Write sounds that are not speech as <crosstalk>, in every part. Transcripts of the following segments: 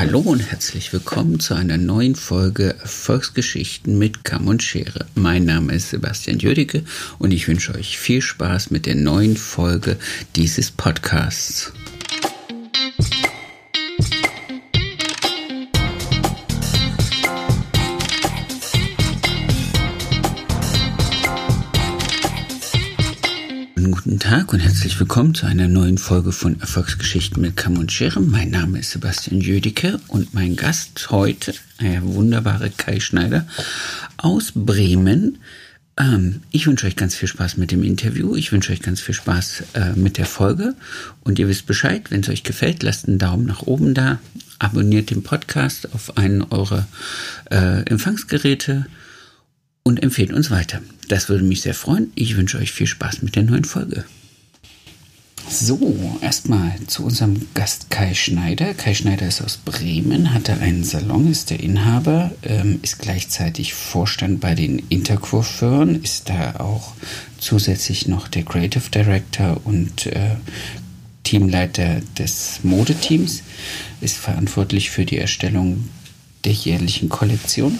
Hallo und herzlich willkommen zu einer neuen Folge Erfolgsgeschichten mit Kamm und Schere. Mein Name ist Sebastian Jüdicke und ich wünsche euch viel Spaß mit der neuen Folge dieses Podcasts. Tag und herzlich willkommen zu einer neuen Folge von Erfolgsgeschichten mit Kamm und Schere. Mein Name ist Sebastian Jüdicke und mein Gast heute, der wunderbare Kai Schneider aus Bremen. Ähm, ich wünsche euch ganz viel Spaß mit dem Interview. Ich wünsche euch ganz viel Spaß äh, mit der Folge. Und ihr wisst Bescheid, wenn es euch gefällt, lasst einen Daumen nach oben da. Abonniert den Podcast auf einen eurer äh, Empfangsgeräte und empfehlt uns weiter. Das würde mich sehr freuen. Ich wünsche euch viel Spaß mit der neuen Folge. So, erstmal zu unserem Gast Kai Schneider. Kai Schneider ist aus Bremen, hatte einen Salon, ist der Inhaber, ähm, ist gleichzeitig Vorstand bei den Intercoiffeuren, ist da auch zusätzlich noch der Creative Director und äh, Teamleiter des Modeteams, ist verantwortlich für die Erstellung der jährlichen Kollektion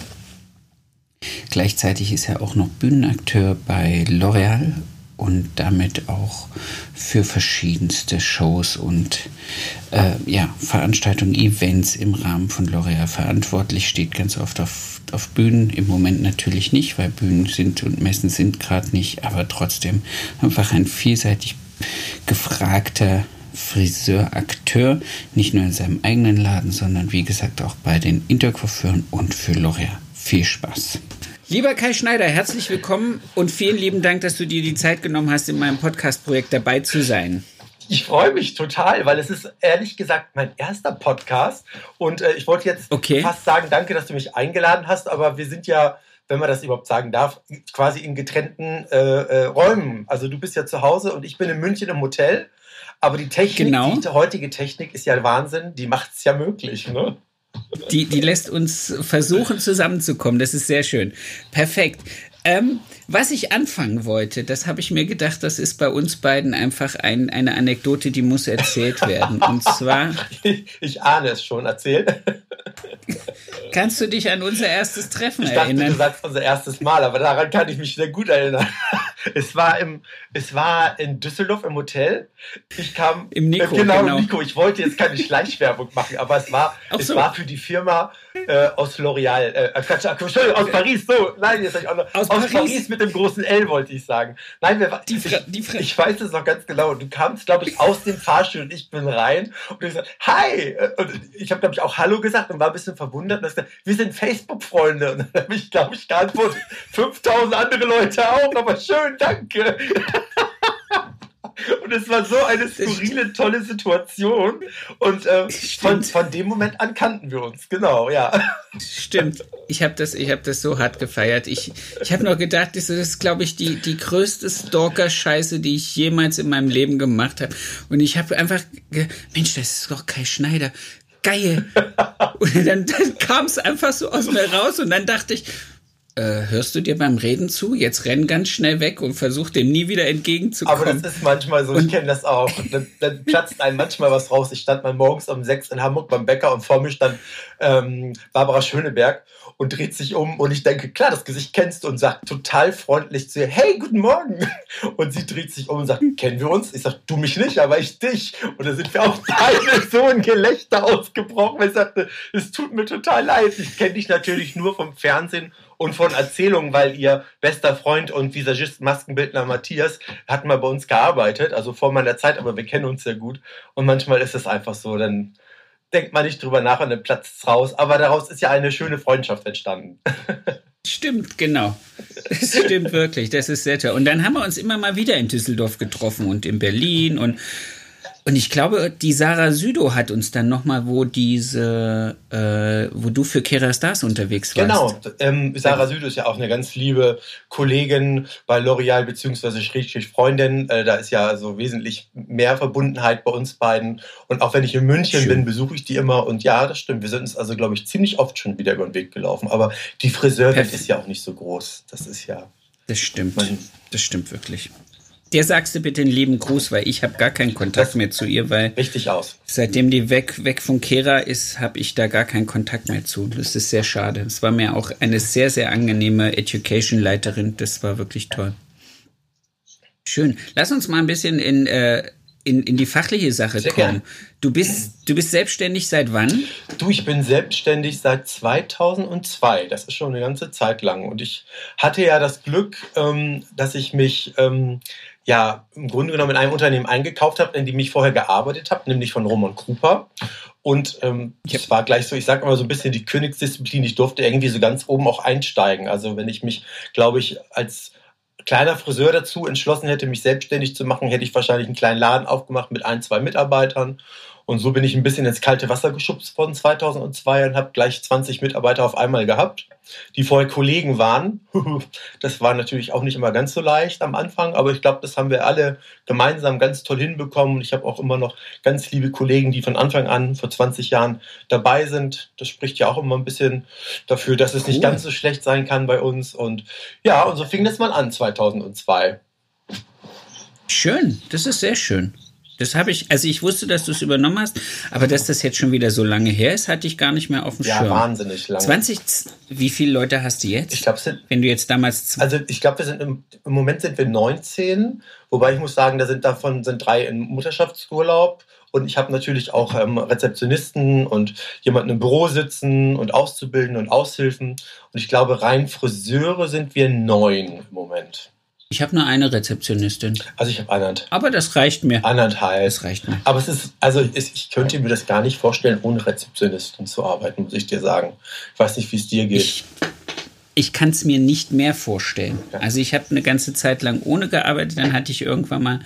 Gleichzeitig ist er auch noch Bühnenakteur bei L'Oréal und damit auch für verschiedenste Shows und äh, ja, Veranstaltungen, Events im Rahmen von L'Oréal verantwortlich, steht ganz oft auf, auf Bühnen. Im Moment natürlich nicht, weil Bühnen sind und Messen sind gerade nicht, aber trotzdem einfach ein vielseitig gefragter Friseurakteur, nicht nur in seinem eigenen Laden, sondern wie gesagt auch bei den Intercoiffeuren und für L'Oréal. Viel Spaß. Lieber Kai Schneider, herzlich willkommen und vielen lieben Dank, dass du dir die Zeit genommen hast, in meinem Podcast-Projekt dabei zu sein. Ich freue mich total, weil es ist ehrlich gesagt mein erster Podcast und äh, ich wollte jetzt okay. fast sagen, danke, dass du mich eingeladen hast, aber wir sind ja, wenn man das überhaupt sagen darf, quasi in getrennten äh, äh, Räumen. Also du bist ja zu Hause und ich bin in München im Hotel, aber die Technik, genau. die heutige Technik ist ja Wahnsinn, die macht es ja möglich, ne? Die, die lässt uns versuchen zusammenzukommen. Das ist sehr schön. Perfekt. Ähm, was ich anfangen wollte, das habe ich mir gedacht, das ist bei uns beiden einfach ein, eine Anekdote, die muss erzählt werden. Und zwar. <laughs> Ich, ich ahne es schon, erzähl. Kannst du dich an unser erstes Treffen ich erinnern? Dachte, du sagst unser erstes Mal, aber daran kann ich mich sehr gut erinnern. <laughs> Es war, im, es war in Düsseldorf im Hotel. Ich kam. Im Nico. Äh, genau, genau. Nico. Ich wollte jetzt keine <laughs> Schleichwerbung machen, aber es war, es so. war für die Firma äh, aus L'Oreal. Äh, Quatsch, aus Paris. So, nein, jetzt ich auch noch. Aus, aus Paris. Paris. mit dem großen L, wollte ich sagen. Nein, wir, die, ich, die ich weiß es noch ganz genau. Du kamst, glaube ich, aus dem Fahrstuhl und ich bin rein und ich sagte, hi! Und ich habe, glaube ich, auch Hallo gesagt und war ein bisschen verwundert. Und gesagt, wir sind Facebook-Freunde. Und dann habe ich, glaube ich, geantwortet, 5000 andere Leute auch, aber schön, danke. <laughs> <laughs> Und es war so eine skurrile, tolle Situation. Und äh, von, von dem Moment an kannten wir uns, genau, ja. Stimmt. Ich habe das, hab das so hart gefeiert. Ich, ich habe noch gedacht, das ist, glaube ich, die, die größte Stalker-Scheiße, die ich jemals in meinem Leben gemacht habe. Und ich habe einfach, Mensch, das ist doch Kai Schneider geil. <laughs> Und dann, dann kam es einfach so aus mir raus und dann dachte ich, äh, hörst du dir beim Reden zu? Jetzt renn ganz schnell weg und versuch dem nie wieder entgegenzukommen. Aber das ist manchmal so, ich kenne das auch. Dann, dann, platzt einem manchmal was raus. Ich stand mal morgens um sechs in Hamburg beim Bäcker und vor mir stand ähm, Barbara Schöneberg und dreht sich um und ich denke, klar, das Gesicht kennst du und sagt total freundlich zu ihr, hey, guten Morgen. <laughs> Und sie dreht sich um und sagt, kennen wir uns? Ich sage, du mich nicht, aber ich dich. Und da sind wir auch <laughs> beide so ein Gelächter ausgebrochen, ich sagte, es tut mir total leid. Ich kenne dich natürlich nur vom Fernsehen und von Erzählungen, weil ihr bester Freund und Visagist Maskenbildner Matthias hat mal bei uns gearbeitet, also vor meiner Zeit, aber wir kennen uns sehr gut. Und manchmal ist es einfach so, dann denkt man nicht drüber nach und dann platzt es raus. Aber daraus ist ja eine schöne Freundschaft entstanden. <laughs> Stimmt, genau. Das stimmt wirklich. Das ist sehr toll. Und dann haben wir uns immer mal wieder in Düsseldorf getroffen und in Berlin und und ich glaube, die Sarah Südo hat uns dann nochmal, wo diese, äh, wo du für Kera Stars unterwegs warst. Genau, ähm, Sarah Südo ist ja auch eine ganz liebe Kollegin bei L'Oreal beziehungsweise Schrägstrich Freundin. Äh, da ist ja also wesentlich mehr Verbundenheit bei uns beiden. Und auch wenn ich in München Schön. bin, besuche ich die immer. Und ja, das stimmt. Wir sind uns also, glaube ich, ziemlich oft schon wieder über den Weg gelaufen. Aber die Friseurin ist ja auch nicht so groß. Das ist ja. Das stimmt. Das stimmt wirklich. Der sagst du bitte einen lieben Gruß, weil ich habe gar keinen Kontakt mehr zu ihr, weil richtig aus. Seitdem die weg weg von Kera ist, habe ich da gar keinen Kontakt mehr zu. Das ist sehr schade. Es war mir auch eine sehr sehr angenehme Education Leiterin. Das war wirklich toll. Schön. Lass uns mal ein bisschen in äh, in, in die fachliche Sache Sehr kommen. Gern. Du bist, du bist selbstständig seit wann? Du, ich bin selbstständig seit 2002. Das ist schon eine ganze Zeit lang. Und ich hatte ja das Glück, ähm, dass ich mich ähm, ja im Grunde genommen in einem Unternehmen eingekauft habe, in dem ich vorher gearbeitet habe, nämlich von Roman Krupa. Und ähm, das war gleich so, ich sage immer so ein bisschen die Königsdisziplin. Ich durfte irgendwie so ganz oben auch einsteigen. Also wenn ich mich, glaube ich, als kleiner Friseur dazu entschlossen hätte, mich selbstständig zu machen, hätte ich wahrscheinlich einen kleinen Laden aufgemacht mit ein, zwei Mitarbeitern und so bin ich ein bisschen ins kalte Wasser geschubst worden 2002 und habe gleich 20 Mitarbeiter auf einmal gehabt, die vorher Kollegen waren. <laughs> Das war natürlich auch nicht immer ganz so leicht am Anfang, aber ich glaube, das haben wir alle gemeinsam ganz toll hinbekommen. Ich habe auch immer noch ganz liebe Kollegen, die von Anfang an vor 20 Jahren dabei sind. Das spricht ja auch immer ein bisschen dafür, dass es nicht ganz so schlecht sein kann bei uns. Und ja, und so fing das mal an 2002. Schön, das ist sehr schön. Das habe ich, also ich wusste, dass du es übernommen hast, aber dass das jetzt schon wieder so lange her ist, hatte ich gar nicht mehr auf dem ja, Schirm. Ja, wahnsinnig lange. 20, wie viele Leute hast du jetzt? Ich glaube. Wenn du jetzt damals. Also ich glaube, wir sind im, im, Moment sind wir 19, wobei ich muss sagen, da sind davon sind drei in Mutterschaftsurlaub. Und ich habe natürlich auch ähm, Rezeptionisten und jemanden im Büro sitzen und Auszubildende und Aushilfen. Und ich glaube, rein Friseure sind wir neun im Moment. Ich habe nur eine Rezeptionistin. Also ich habe anderthalb. Aber das reicht mir. Anderthalb. Das reicht mir. Aber es ist, also ich könnte mir das gar nicht vorstellen, ohne Rezeptionistin zu arbeiten, muss ich dir sagen. Ich weiß nicht, wie es dir geht. Ich, ich kann es mir nicht mehr vorstellen. Ja. Also ich habe eine ganze Zeit lang ohne gearbeitet, dann hatte ich irgendwann mal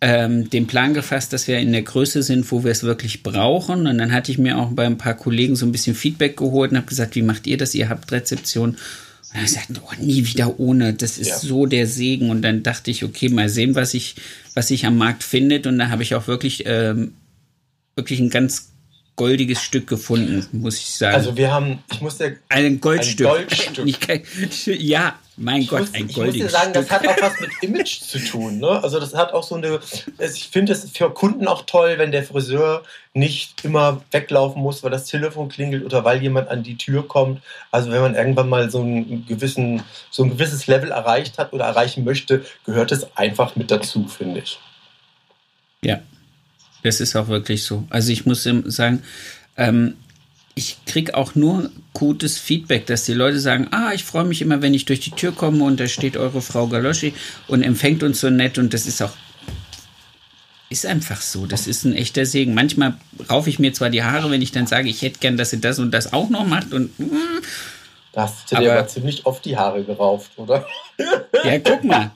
ähm, den Plan gefasst, dass wir in der Größe sind, wo wir es wirklich brauchen. Und dann hatte ich mir auch bei ein paar Kollegen so ein bisschen Feedback geholt und habe gesagt, wie macht ihr das? Ihr habt Rezeption. Und er sagt, oh, nie wieder ohne. Das ist ja. so der Segen. Und dann dachte ich, okay, mal sehen, was ich, was sich am Markt findet. Und da habe ich auch wirklich, ähm, wirklich ein ganz goldiges Stück gefunden, muss ich sagen. Also wir haben, ich muss dir ein Goldstück. Ein Goldstück. <laughs> <laughs> ja, mein ich Gott, muss, ein goldiges Ich muss dir sagen, Stück. das hat auch was mit Image zu tun. Ne? Also das hat auch so eine, ich finde es für Kunden auch toll, wenn der Friseur nicht immer weglaufen muss, weil das Telefon klingelt oder weil jemand an die Tür kommt. Also wenn man irgendwann mal so, einen gewissen, so ein gewisses Level erreicht hat oder erreichen möchte, gehört es einfach mit dazu, finde ich. Ja, das ist auch wirklich so. Also ich muss sagen, ähm, ich kriege auch nur gutes Feedback, dass die Leute sagen, ah, ich freue mich immer, wenn ich durch die Tür komme und da steht eure Frau Galoschi und empfängt uns so nett und das ist auch ist einfach so. Das ist ein echter Segen. Manchmal raufe ich mir zwar die Haare, wenn ich dann sage, ich hätte gern, dass sie das und das auch noch macht und mm, da hast du dir aber ziemlich oft die Haare gerauft, oder? Ja, guck mal.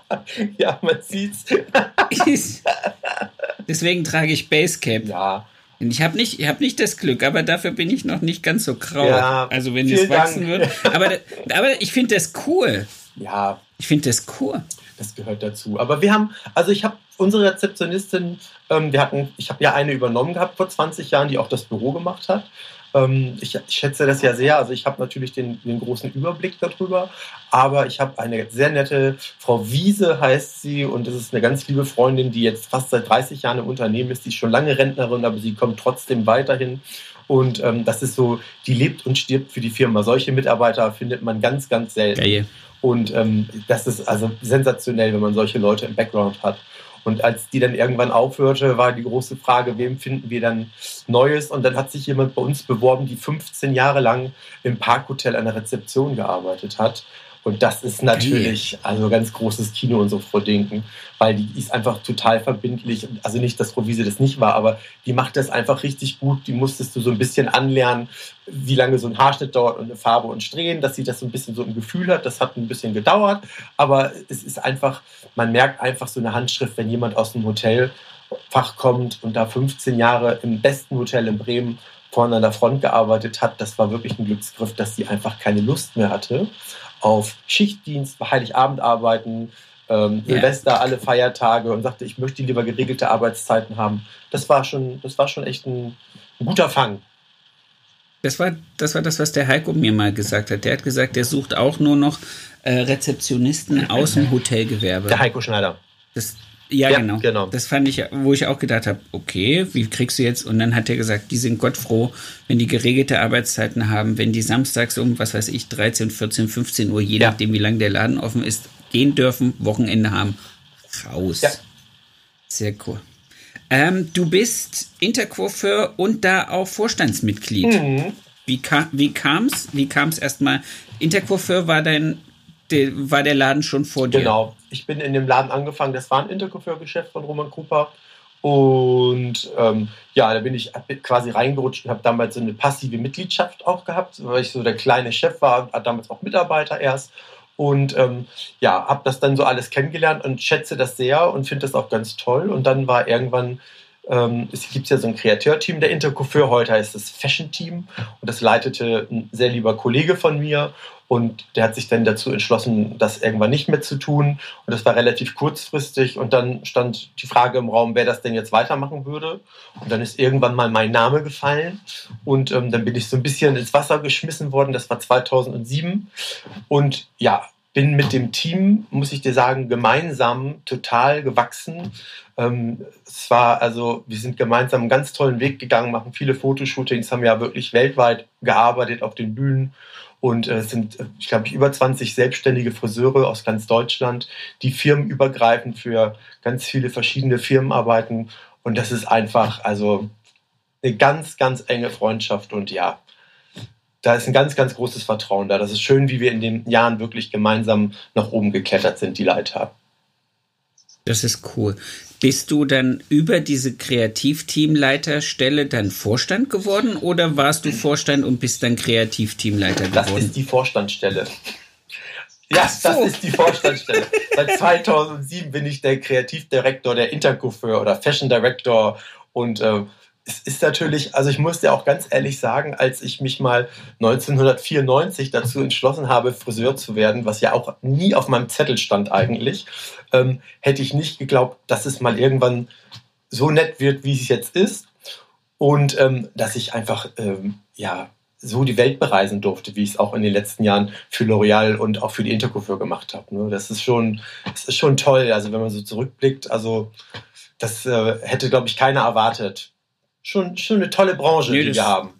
<laughs> ja, man sieht's. Deswegen trage ich Basecap. Ja. Ich habe nicht, hab nicht das Glück, aber dafür bin ich noch nicht ganz so grau. Ja, also wenn es wachsen Dank. würde. Aber, aber ich finde das cool. Ja. Ich finde das cool. Das gehört dazu. Aber wir haben, also ich habe unsere Rezeptionistin, ähm, wir hatten, ich habe ja eine übernommen gehabt vor 20 Jahren, die auch das Büro gemacht hat. Ähm, ich, ich, schätze das ja sehr. Also ich habe natürlich den, den, großen Überblick darüber, aber ich habe eine sehr nette Frau Wiese heißt sie und das ist eine ganz liebe Freundin, die jetzt fast seit 30 Jahren im Unternehmen ist. Die ist schon lange Rentnerin, aber sie kommt trotzdem weiterhin. Und ähm, das ist so, die lebt und stirbt für die Firma. Solche Mitarbeiter findet man ganz, ganz selten. Geil. Und ähm, das ist also sensationell, wenn man solche Leute im Background hat. Und als die dann irgendwann aufhörte, war die große Frage, wem finden wir dann Neues? Und dann hat sich jemand bei uns beworben, die 15 Jahre lang im Parkhotel an der Rezeption gearbeitet hat. Und das ist natürlich also ganz großes Kino und so Frau Dinken, weil die ist einfach total verbindlich. Also nicht, dass Wiese das nicht war, aber die macht das einfach richtig gut. Die musstest du so ein bisschen anlernen, wie lange so ein Haarschnitt dauert und eine Farbe und Strähnen, dass sie das so ein bisschen so im Gefühl hat. Das hat ein bisschen gedauert, aber es ist einfach, man merkt einfach so eine Handschrift, wenn jemand aus dem Hotelfach kommt und da 15 Jahre im besten Hotel in Bremen vorne an der Front gearbeitet hat. Das war wirklich ein Glücksgriff, dass sie einfach keine Lust mehr hatte auf Schichtdienst, Heiligabend arbeiten, ähm, ja. Silvester, alle Feiertage und sagte, ich möchte lieber geregelte Arbeitszeiten haben. Das war schon, das war schon echt ein, ein guter Fang. Das war, das war das, was der Heiko mir mal gesagt hat. Der hat gesagt, der sucht auch nur noch äh, Rezeptionisten aus dem <laughs> Hotelgewerbe. Der Heiko Schneider. Das, ja, ja genau. genau. Das fand ich, wo ich auch gedacht habe, okay, wie kriegst du jetzt? Und dann hat er gesagt, die sind Gott froh, wenn die geregelte Arbeitszeiten haben, wenn die samstags um, was weiß ich, 13, 14, 15 Uhr, je ja. nachdem, wie lange der Laden offen ist, gehen dürfen, Wochenende haben. Raus. Ja. Sehr cool. Ähm, du bist Intercoiffeur und da auch Vorstandsmitglied. Mhm. Wie, kam, wie kam's? Wie kam's erstmal? Intercoiffeur war dein, de, war der Laden schon vor dir? Genau. Ich bin in dem Laden angefangen. Das war ein Intercoiffeur-Geschäft von Roman Cooper. Und ähm, ja, da bin ich quasi reingerutscht und habe damals so eine passive Mitgliedschaft auch gehabt, weil ich so der kleine Chef war, damals auch Mitarbeiter erst. Und ähm, ja, habe das dann so alles kennengelernt und schätze das sehr und finde das auch ganz toll. Und dann war irgendwann, ähm, es gibt ja so ein Kreateurteam der Intercoiffeur, heute heißt es Fashion Team. Und das leitete ein sehr lieber Kollege von mir. Und der hat sich dann dazu entschlossen, das irgendwann nicht mehr zu tun. Und das war relativ kurzfristig. Und dann stand die Frage im Raum, wer das denn jetzt weitermachen würde. Und dann ist irgendwann mal mein Name gefallen. Und ähm, dann bin ich so ein bisschen ins Wasser geschmissen worden. Das war 2007. Und ja, bin mit dem Team, muss ich dir sagen, gemeinsam total gewachsen. Ähm, es war also, wir sind gemeinsam einen ganz tollen Weg gegangen, machen viele Fotoshootings, haben ja wirklich weltweit gearbeitet auf den Bühnen und äh, es sind, ich glaube, über 20 selbstständige Friseure aus ganz Deutschland, die firmenübergreifend für ganz viele verschiedene Firmen arbeiten. Und das ist einfach, also eine ganz, ganz enge Freundschaft. Und ja, da ist ein ganz, ganz großes Vertrauen da. Das ist schön, wie wir in den Jahren wirklich gemeinsam nach oben geklettert sind, die Leiter. Das ist cool. Bist du dann über diese Kreativteamleiterstelle dann Vorstand geworden oder warst du Vorstand und bist dann Kreativteamleiter geworden? Das ist die Vorstandsstelle. Ja, so. das ist die Vorstandsstelle. Seit <laughs> 2007 bin ich der Kreativdirektor der Intercoiffeur oder Fashion Director und äh, es ist natürlich, also ich muss dir auch ganz ehrlich sagen, als ich mich mal 1994 dazu entschlossen habe, Friseur zu werden, was ja auch nie auf meinem Zettel stand eigentlich, ähm, hätte ich nicht geglaubt, dass es mal irgendwann so nett wird, wie es jetzt ist. Und ähm, dass ich einfach, ähm, ja, so die Welt bereisen durfte, wie ich es auch in den letzten Jahren für L'Oreal und auch für die Intercoiffeur gemacht habe. Ne? Das ist schon, das ist schon toll. Also wenn man so zurückblickt, also das äh, hätte, glaube ich, keiner erwartet schon, schon eine tolle Branche, nee, die wir haben.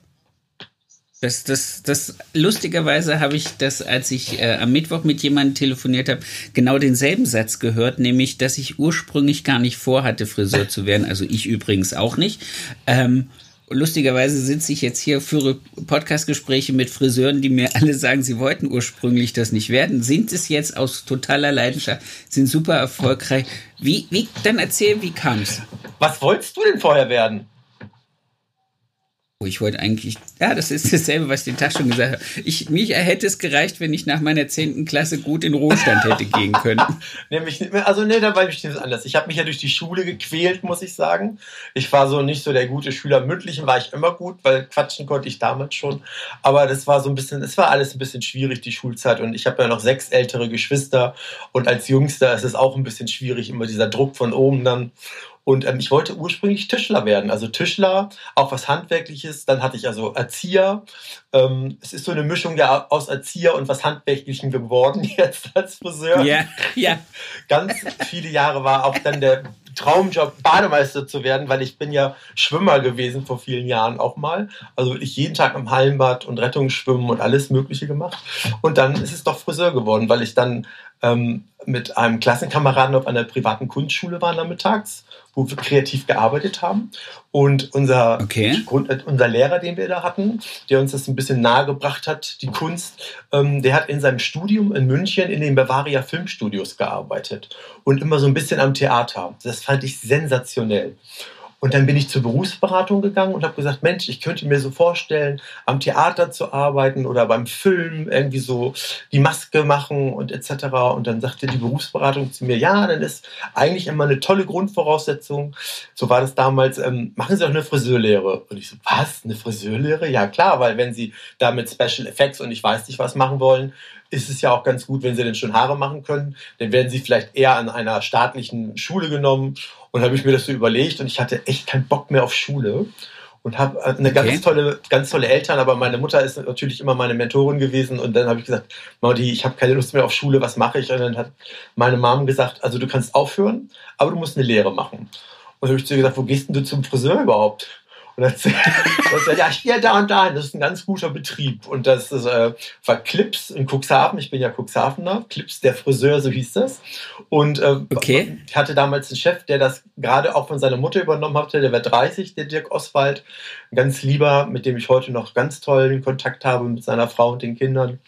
Das, das, das, lustigerweise habe ich das, als ich äh, am Mittwoch mit jemandem telefoniert habe, genau denselben Satz gehört, nämlich, dass ich ursprünglich gar nicht vorhatte, Friseur zu werden. Also ich übrigens auch nicht. Ähm, lustigerweise sitze ich jetzt hier, führe Podcastgespräche mit Friseuren, die mir alle sagen, sie wollten ursprünglich das nicht werden, sind es jetzt aus totaler Leidenschaft, sind super erfolgreich. Wie, wie, dann erzähl, wie kam es? Was wolltest du denn vorher werden? Oh, ich wollte eigentlich, ja, das ist dasselbe, was ich den Tag schon gesagt habe. Ich, mich hätte es gereicht, wenn ich nach meiner 10. Klasse gut in Ruhestand hätte gehen können. <laughs> Nämlich, also nee, da war ich das anders. Ich habe mich ja durch die Schule gequält, muss ich sagen. Ich war so nicht so der gute Schüler. Mündlichen war ich immer gut, weil quatschen konnte ich damals schon. Aber das war so ein bisschen, es war alles ein bisschen schwierig, die Schulzeit. Und ich habe ja noch sechs ältere Geschwister. Und als Jüngster ist es auch ein bisschen schwierig, immer dieser Druck von oben dann. Und ähm, ich wollte ursprünglich Tischler werden. Also Tischler, auch was Handwerkliches. Dann hatte ich also Erzieher. Ähm, es ist so eine Mischung ja aus Erzieher und was Handwerklichem geworden <laughs> jetzt als Friseur. Ja, ja. Ganz viele Jahre war auch dann der Traumjob, Bademeister zu werden, weil ich bin ja Schwimmer gewesen vor vielen Jahren auch mal. Also wirklich jeden Tag im Hallenbad und Rettungsschwimmen und alles Mögliche gemacht. Und dann ist es doch Friseur geworden, weil ich dann ähm, mit einem Klassenkameraden auf einer privaten Kunstschule war nachmittags, wo wir kreativ gearbeitet haben. Und unser, okay. Grund, unser Lehrer, den wir da hatten, der uns das ein bisschen nahegebracht hat, die Kunst, ähm, der hat in seinem Studium in München in den Bavaria Filmstudios gearbeitet und immer so ein bisschen am Theater. Das fand ich sensationell. Und dann bin ich zur Berufsberatung gegangen und habe gesagt, Mensch, ich könnte mir so vorstellen, am Theater zu arbeiten oder beim Film irgendwie so die Maske machen und etc. Und dann sagte die Berufsberatung zu mir, ja, dann ist eigentlich immer eine tolle Grundvoraussetzung. So war das damals, ähm, machen Sie auch eine Friseurlehre. Und ich so, was, eine Friseurlehre? Ja klar, weil wenn Sie da mit Special Effects und ich weiß nicht was machen wollen, ist es ja auch ganz gut, wenn sie denn schon Haare machen können. Dann werden sie vielleicht eher an einer staatlichen Schule genommen. Und habe ich mir das so überlegt und ich hatte echt keinen Bock mehr auf Schule. und habe äh, eine ganz okay. tolle, ganz tolle Eltern, aber meine Mutter ist natürlich immer meine Mentorin gewesen und dann habe ich gesagt, Maudi, ich habe keine Lust mehr auf Schule, was mache ich? Und dann hat meine Mom gesagt, also du kannst aufhören, aber du musst eine Lehre machen. Und dann habe ich zu ihr gesagt, wo gehst denn du zum Friseur überhaupt? Und dann sagt ja, hier, da und da, das ist ein ganz guter Betrieb. Und das ist, äh, war Clips in Cuxhaven, ich bin ja Cuxhavener, Clips der Friseur, so hieß das. Und äh, okay. ich hatte damals einen Chef, der das gerade auch von seiner Mutter übernommen hatte, der war 30, der Dirk Oswald, ganz lieber, mit dem ich heute noch ganz tollen Kontakt habe, mit seiner Frau und den Kindern.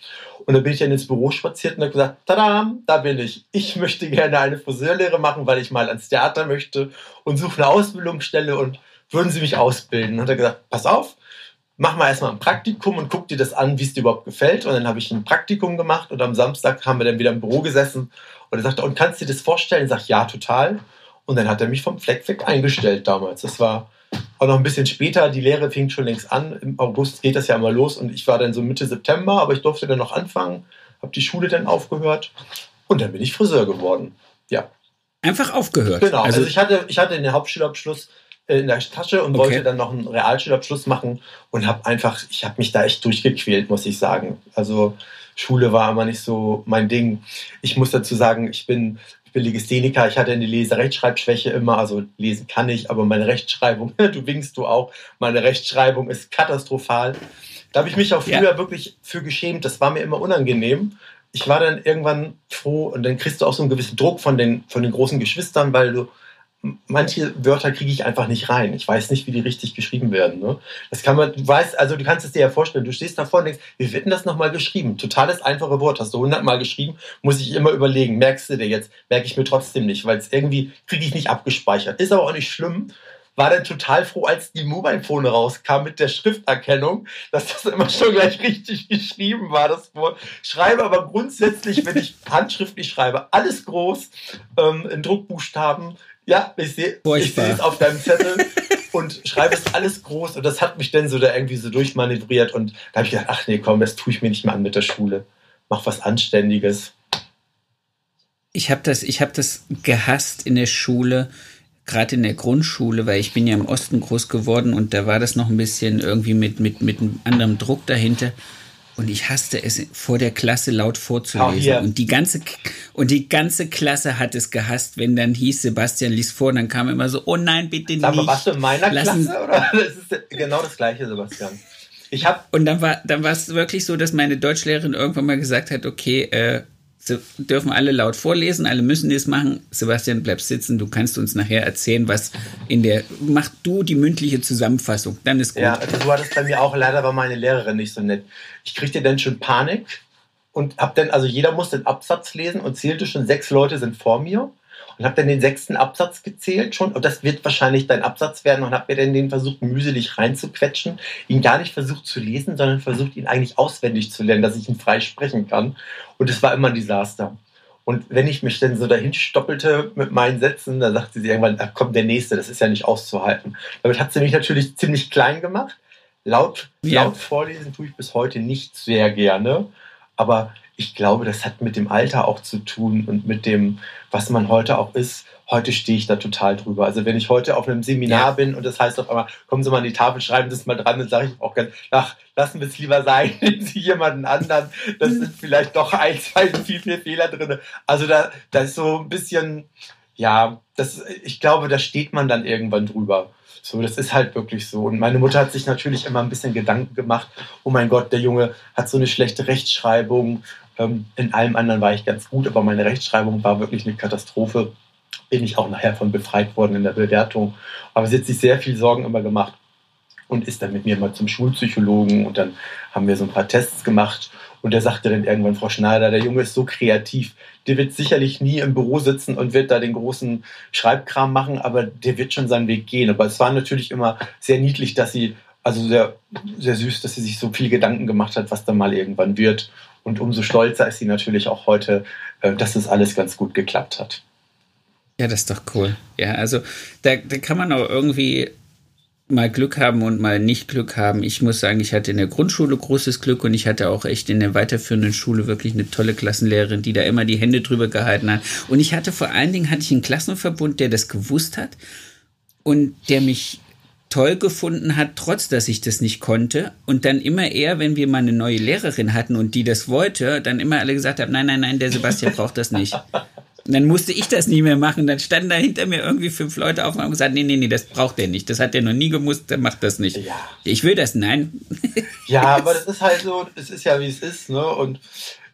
Und dann bin ich dann ins Büro spaziert und habe gesagt, tada, da bin ich. Ich möchte gerne eine Friseurlehre machen, weil ich mal ans Theater möchte und suche eine Ausbildungsstelle und würden Sie mich ausbilden? Und hat er gesagt, pass auf, mach mal erstmal ein Praktikum und guck dir das an, wie es dir überhaupt gefällt. Und dann habe ich ein Praktikum gemacht und am Samstag haben wir dann wieder im Büro gesessen und er sagte, und kannst du dir das vorstellen? Ich sage, ja, total. Und dann hat er mich vom Fleck weg eingestellt damals. Das war auch noch ein bisschen später. Die Lehre fing schon längst an. Im August geht das ja immer los und ich war dann so Mitte September, aber ich durfte dann noch anfangen, habe die Schule dann aufgehört und dann bin ich Friseur geworden. Ja. Einfach aufgehört. Genau. Also, also ich hatte, ich hatte den Hauptschulabschluss in der Tasche und okay. wollte dann noch einen Realschulabschluss machen und habe einfach, ich habe mich da echt durchgequält, muss ich sagen. Also Schule war immer nicht so mein Ding. Ich muss dazu sagen, ich bin, ich bin Legastheniker, ich hatte eine Leserechtschreibschwäche immer, also lesen kann ich, aber meine Rechtschreibung, <laughs> du winkst du auch, meine Rechtschreibung ist katastrophal. Da habe ich mich auch früher ja. wirklich für geschämt, das war mir immer unangenehm. Ich war dann irgendwann froh und dann kriegst du auch so einen gewissen Druck von den, von den großen Geschwistern, weil du manche Wörter kriege ich einfach nicht rein. Ich weiß nicht, wie die richtig geschrieben werden. Ne? Das kann man, du weißt, also du kannst es dir ja vorstellen, du stehst davor und denkst, wie wird denn das nochmal geschrieben? Totales einfache Wort, hast du hundertmal geschrieben, muss ich immer überlegen, merkst du dir jetzt, merke ich mir trotzdem nicht, weil es irgendwie kriege ich nicht abgespeichert. Ist aber auch nicht schlimm. War dann total froh, als die Mobile-Phone rauskam mit der Schrifterkennung, dass das immer schon gleich richtig geschrieben war, das Wort. Schreibe aber grundsätzlich, wenn ich handschriftlich schreibe, alles groß, ähm, in Druckbuchstaben, ja, ich sehe ich es auf deinem Zettel <laughs> und schreibe es alles groß. Und das hat mich dann so da irgendwie so durchmanövriert. Und da habe ich gedacht, ach nee, komm, das tue ich mir nicht mehr an mit der Schule. Mach was Anständiges. Ich habe das, hab das gehasst in der Schule, gerade in der Grundschule, weil ich bin ja im Osten groß geworden und da war das noch ein bisschen irgendwie mit, mit, mit einem anderen Druck dahinter. Und ich hasste es, vor der Klasse laut vorzulesen. Und die ganze und die ganze Klasse hat es gehasst, wenn dann hieß, Sebastian liest vor, und dann kam immer so, oh nein, bitte nicht. Aber warst du in meiner. Klasse oder? <laughs> Das ist genau das gleiche, Sebastian. Ich hab und dann war dann war es wirklich so, dass meine Deutschlehrerin irgendwann mal gesagt hat, okay, äh, Sie dürfen alle laut vorlesen, alle müssen das machen. Sebastian, bleib sitzen, du kannst uns nachher erzählen, was in der. Mach du die mündliche Zusammenfassung, dann ist gut. Ja, also so war das bei mir auch. Leider war meine Lehrerin nicht so nett. Ich kriegte dann schon Panik und hab dann, also jeder musste den Absatz lesen und zählte schon, sechs Leute sind vor mir und habe dann den sechsten Absatz gezählt schon und das wird wahrscheinlich dein Absatz werden und habe mir dann den versucht mühselig reinzuquetschen, ihn gar nicht versucht zu lesen, sondern versucht ihn eigentlich auswendig zu lernen, dass ich ihn frei sprechen kann und es war immer ein Desaster. Und wenn ich mich dann so dahin stoppelte mit meinen Sätzen, dann sagte sie irgendwann, ach komm, der nächste, das ist ja nicht auszuhalten. Damit hat sie mich natürlich ziemlich klein gemacht. Laut, ja. laut vorlesen tue ich bis heute nicht sehr gerne, aber ich glaube, das hat mit dem Alter auch zu tun und mit dem, was man heute auch ist. Heute stehe ich da total drüber. Also wenn ich heute auf einem Seminar ja. bin und das heißt auf einmal, kommen Sie mal an die Tafel, schreiben das mal dran, dann sage ich auch ganz, ach, lassen wir es lieber sein, <laughs> nehmen Sie jemanden anderen. Das sind vielleicht doch ein, zwei, viel, viel Fehler drin. Also da, da ist so ein bisschen, ja, das, ich glaube, da steht man dann irgendwann drüber. So, das ist halt wirklich so. Und meine Mutter hat sich natürlich immer ein bisschen Gedanken gemacht, oh mein Gott, der Junge hat so eine schlechte Rechtschreibung in allem anderen war ich ganz gut, aber meine Rechtschreibung war wirklich eine Katastrophe. Bin ich auch nachher von befreit worden in der Bewertung. Aber sie hat sich sehr viel Sorgen immer gemacht und ist dann mit mir mal zum Schulpsychologen und dann haben wir so ein paar Tests gemacht und der sagte dann irgendwann, Frau Schneider, der Junge ist so kreativ, der wird sicherlich nie im Büro sitzen und wird da den großen Schreibkram machen, aber der wird schon seinen Weg gehen. Aber es war natürlich immer sehr niedlich, dass sie, also sehr, sehr süß, dass sie sich so viel Gedanken gemacht hat, was dann mal irgendwann wird. Und umso stolzer ist sie natürlich auch heute, äh, dass es alles ganz gut geklappt hat. Ja, das ist doch cool. Ja, also da, da kann man auch irgendwie mal Glück haben und mal nicht Glück haben. Ich muss sagen, ich hatte in der Grundschule großes Glück und ich hatte auch echt in der weiterführenden Schule wirklich eine tolle Klassenlehrerin, die da immer die Hände drüber gehalten hat. Und ich hatte vor allen Dingen hatte ich einen Klassenverbund, der das gewusst hat und der mich toll gefunden hat, trotz dass ich das nicht konnte. Und dann immer eher, wenn wir mal eine neue Lehrerin hatten und die das wollte, dann immer alle gesagt haben, nein, nein, nein, der Sebastian <laughs> braucht das nicht. Und dann musste ich das nie mehr machen. Dann standen da hinter mir irgendwie fünf Leute auf und haben gesagt, nee, nee, nee, das braucht der nicht. Das hat der noch nie gemusst, der macht das nicht. Ja. Ich will das, nein. Ja, <laughs> aber das ist halt so, es ist ja wie es ist, ne? Und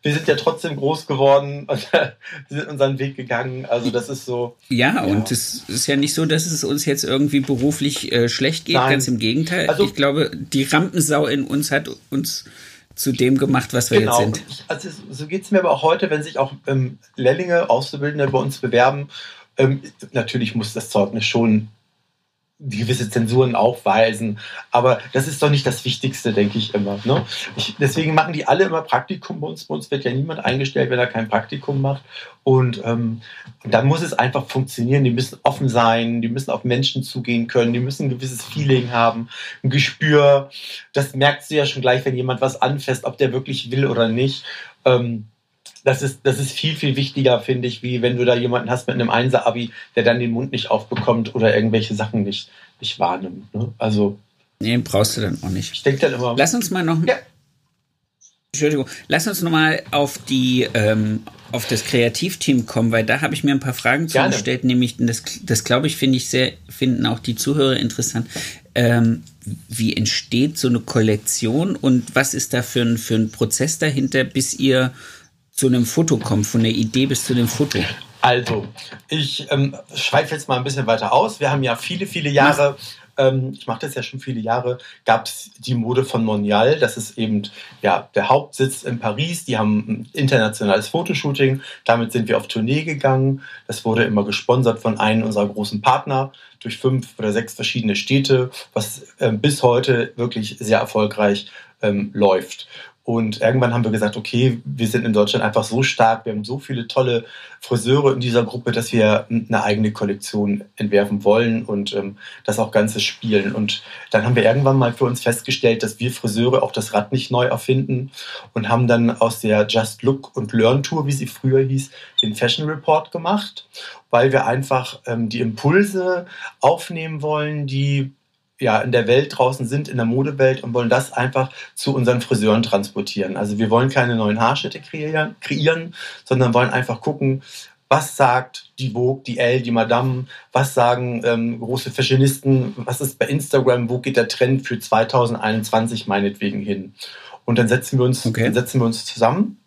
wir sind ja trotzdem groß geworden <laughs> und sind unseren Weg gegangen. Also das ist so. Ja, ja. und es ist ja nicht so, dass es uns jetzt irgendwie beruflich äh, schlecht geht. Nein. Ganz im Gegenteil. Also, ich glaube, die Rampensau in uns hat uns zu dem gemacht, was wir genau. jetzt sind. Also so geht es mir aber auch heute, wenn sich auch ähm, Lehrlinge, Auszubildende bei uns bewerben. Ähm, natürlich muss das Zeugnis schon gewisse Zensuren aufweisen. Aber das ist doch nicht das Wichtigste, denke ich immer. Ne? Ich, deswegen machen die alle immer Praktikum bei uns. Bei uns wird ja niemand eingestellt, wenn er kein Praktikum macht. Und ähm, dann muss es einfach funktionieren. Die müssen offen sein, die müssen auf Menschen zugehen können, die müssen ein gewisses Feeling haben, ein Gespür. Das merkst du ja schon gleich, wenn jemand was anfasst, ob der wirklich will oder nicht. Ähm, das ist, das ist viel, viel wichtiger, finde ich, wie wenn du da jemanden hast mit einem Einser-Abi, der dann den Mund nicht aufbekommt oder irgendwelche Sachen nicht, nicht wahrnimmt. Ne? Also. Nee, brauchst du dann auch nicht. Ich denke dann immer. Lass uns mal noch. Ja. Entschuldigung, lass uns nochmal auf die ähm, auf das Kreativteam kommen, weil da habe ich mir ein paar Fragen zugestellt, nämlich das, das glaube ich, finde ich sehr, finden auch die Zuhörer interessant. Ähm, wie entsteht so eine Kollektion und was ist da für ein, für ein Prozess dahinter, bis ihr zu einem Foto kommt, von der Idee bis zu dem Foto? Also, ich ähm, schweife jetzt mal ein bisschen weiter aus. Wir haben ja viele, viele Jahre, ähm, ich mache das ja schon viele Jahre, gab es die Mode von Monial. Das ist eben ja, der Hauptsitz in Paris. Die haben ein internationales Fotoshooting. Damit sind wir auf Tournee gegangen. Das wurde immer gesponsert von einem unserer großen Partner durch fünf oder sechs verschiedene Städte, was äh, bis heute wirklich sehr erfolgreich ähm, läuft. Und irgendwann haben wir gesagt, okay, wir sind in Deutschland einfach so stark, wir haben so viele tolle Friseure in dieser Gruppe, dass wir eine eigene Kollektion entwerfen wollen und ähm, das auch Ganze spielen. Und dann haben wir irgendwann mal für uns festgestellt, dass wir Friseure auch das Rad nicht neu erfinden und haben dann aus der Just Look und Learn Tour, wie sie früher hieß, den Fashion Report gemacht, weil wir einfach ähm, die Impulse aufnehmen wollen, die ja in der Welt draußen sind, in der Modewelt und wollen das einfach zu unseren Friseuren transportieren. Also wir wollen keine neuen Haarschnitte kreieren, kreieren sondern wollen einfach gucken, was sagt die Vogue, die Elle, die Madame, was sagen ähm, große Fashionisten, was ist bei Instagram, wo geht der Trend für 2021 meinetwegen hin. Und dann setzen wir uns, okay. dann setzen wir uns zusammen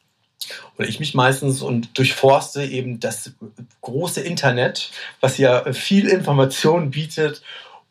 oder ich mich meistens und durchforste eben das große Internet, was ja viel Information bietet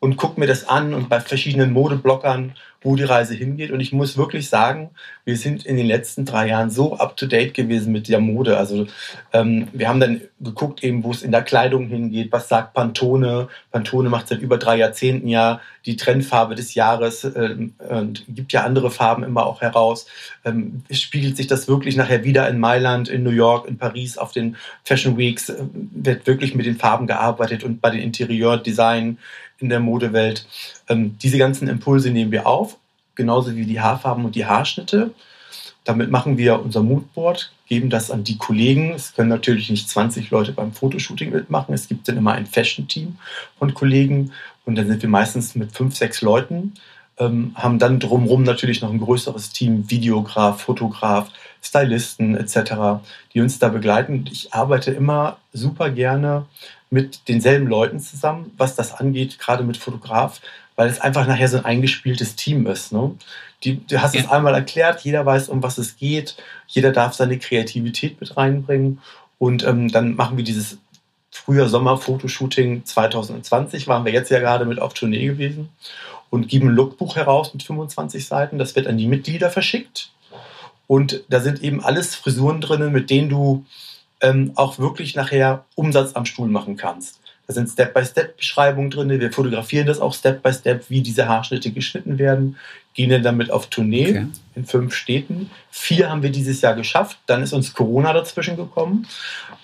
und gucke mir das an und bei verschiedenen Modeblockern, wo die Reise hingeht. Und ich muss wirklich sagen, wir sind in den letzten drei Jahren so up-to-date gewesen mit der Mode. Also ähm, wir haben dann geguckt, eben, wo es in der Kleidung hingeht. Was sagt Pantone? Pantone macht seit über drei Jahrzehnten ja die Trendfarbe des Jahres äh, und gibt ja andere Farben immer auch heraus. Ähm, spiegelt sich das wirklich nachher wieder in Mailand, in New York, in Paris auf den Fashion Weeks? Äh, wird wirklich mit den Farben gearbeitet und bei den Interieurdesign in der Modewelt. Ähm, diese ganzen Impulse nehmen wir auf, genauso wie die Haarfarben und die Haarschnitte. Damit machen wir unser Moodboard, geben das an die Kollegen. Es können natürlich nicht 20 Leute beim Fotoshooting mitmachen. Es gibt dann immer ein Fashion-Team von Kollegen und dann sind wir meistens mit fünf, sechs Leuten, ähm, haben dann drumherum natürlich noch ein größeres Team, Videograf, Fotograf, Stylisten etc., die uns da begleiten. Ich arbeite immer super gerne mit denselben Leuten zusammen, was das angeht, gerade mit Fotograf, weil es einfach nachher so ein eingespieltes Team ist. Ne? Die, du hast ja. es einmal erklärt, jeder weiß, um was es geht, jeder darf seine Kreativität mit reinbringen und ähm, dann machen wir dieses Frühjahr-Sommer-Fotoshooting 2020, waren wir jetzt ja gerade mit auf Tournee gewesen und geben ein Lookbuch heraus mit 25 Seiten. Das wird an die Mitglieder verschickt und da sind eben alles Frisuren drin, mit denen du ähm, auch wirklich nachher Umsatz am Stuhl machen kannst. Da sind Step-by-Step-Beschreibungen drin. Wir fotografieren das auch Step-by-Step, wie diese Haarschnitte geschnitten werden. Gehen dann damit auf Tournee okay. in fünf Städten. Vier haben wir dieses Jahr geschafft. Dann ist uns Corona dazwischen gekommen.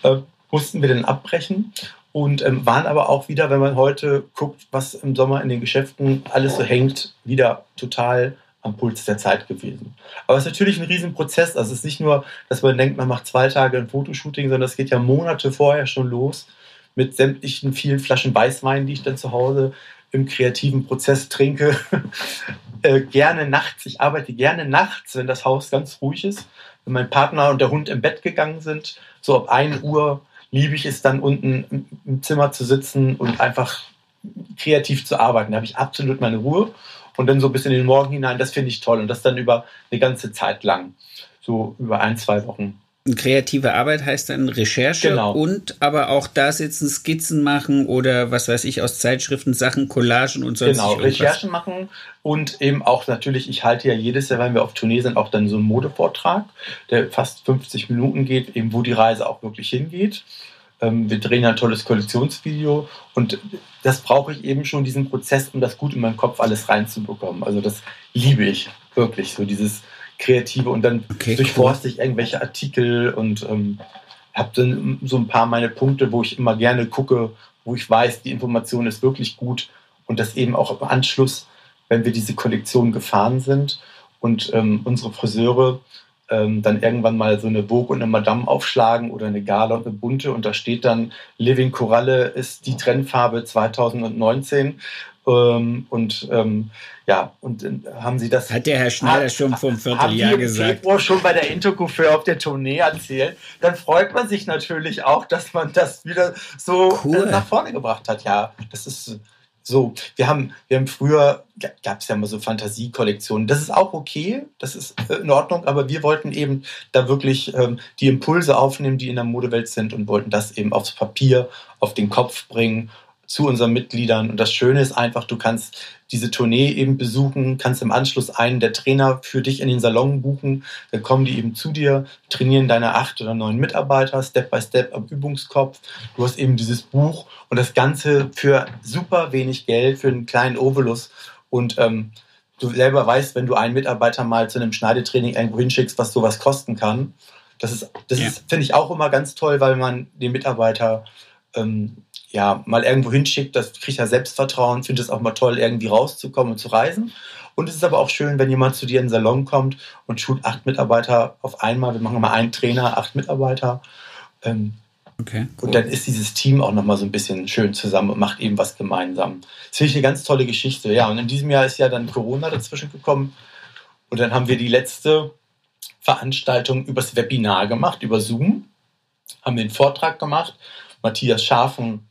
Äh, mussten wir dann abbrechen und ähm, waren aber auch wieder, wenn man heute guckt, was im Sommer in den Geschäften alles so hängt, wieder total am Puls der Zeit gewesen. Aber es ist natürlich ein Riesenprozess. Also es ist nicht nur, dass man denkt, man macht zwei Tage ein Fotoshooting, sondern es geht ja Monate vorher schon los mit sämtlichen vielen Flaschen Weißwein, die ich dann zu Hause im kreativen Prozess trinke. <laughs> äh, gerne nachts. Ich arbeite gerne nachts, wenn das Haus ganz ruhig ist. Wenn mein Partner und der Hund im Bett gegangen sind, so ab 1 Uhr liebe ich es dann unten im Zimmer zu sitzen und einfach kreativ zu arbeiten. Da habe ich absolut meine Ruhe und dann so bis in den Morgen hinein. Das finde ich toll und das dann über eine ganze Zeit lang, so über ein, zwei Wochen. Kreative Arbeit heißt dann Recherche genau. und aber auch da sitzen, Skizzen machen oder was weiß ich aus Zeitschriften, Sachen, Collagen und sonst Genau, Recherchen machen und eben auch natürlich, ich halte ja jedes Jahr, wenn wir auf Tournee sind, auch dann so einen Modevortrag, der fast 50 Minuten geht, eben wo die Reise auch wirklich hingeht. Ähm, wir drehen ein tolles Kollektionsvideo und das brauche ich eben schon, diesen Prozess, um das gut in meinen Kopf alles reinzubekommen. Also das liebe ich wirklich, so dieses Kreative und dann okay, durchforste cool. ich irgendwelche Artikel und ähm, habe dann so ein paar meine Punkte, wo ich immer gerne gucke, wo ich weiß, die Information ist wirklich gut und das eben auch im Anschluss, wenn wir diese Kollektion gefahren sind und ähm, unsere Friseure ähm, dann irgendwann mal so eine Vogue und eine Madame aufschlagen oder eine Gala und eine bunte und da steht dann Living Koralle ist die Trendfarbe 2019 ähm, und ähm, ja, und äh, haben Sie das. Hat der Herr Schneider hat, schon vom Vierteljahr haben gesagt. Februar schon bei der Intercoiffeur auf der Tournee erzählt. Dann freut man sich natürlich auch, dass man das wieder so äh, cool. nach vorne gebracht hat. Ja, das ist so. Wir haben, wir haben früher, gab es ja immer so Fantasiekollektionen. Das ist auch okay, das ist äh, in Ordnung, aber wir wollten eben da wirklich ähm, die Impulse aufnehmen, die in der Modewelt sind und wollten das eben aufs Papier, auf den Kopf bringen zu unseren Mitgliedern. Und das Schöne ist einfach, du kannst diese Tournee eben besuchen, kannst im Anschluss einen der Trainer für dich in den Salon buchen. Dann kommen die eben zu dir, trainieren deine acht oder neun Mitarbeiter, Step by Step am Übungskopf. Du hast eben dieses Buch und das Ganze für super wenig Geld, für einen kleinen Ovolus. Und ähm, du selber weißt, wenn du einen Mitarbeiter mal zu einem Schneidetraining irgendwo hinschickst, was sowas kosten kann. Das ist, das ja. ist, finde ich auch immer ganz toll, weil man den Mitarbeiter ähm, ja, mal irgendwo hinschickt, das kriegt ja Selbstvertrauen, findet es auch mal toll, irgendwie rauszukommen und zu reisen. Und es ist aber auch schön, wenn jemand zu dir in den Salon kommt und schult acht Mitarbeiter auf einmal. Wir machen mal einen Trainer, acht Mitarbeiter. Ähm, okay, cool. Und dann ist dieses Team auch nochmal so ein bisschen schön zusammen und macht eben was gemeinsam. Das finde ich eine ganz tolle Geschichte. Ja, und in diesem Jahr ist ja dann Corona dazwischen gekommen. Und dann haben wir die letzte Veranstaltung übers Webinar gemacht, über Zoom. Haben den Vortrag gemacht. Matthias Schafen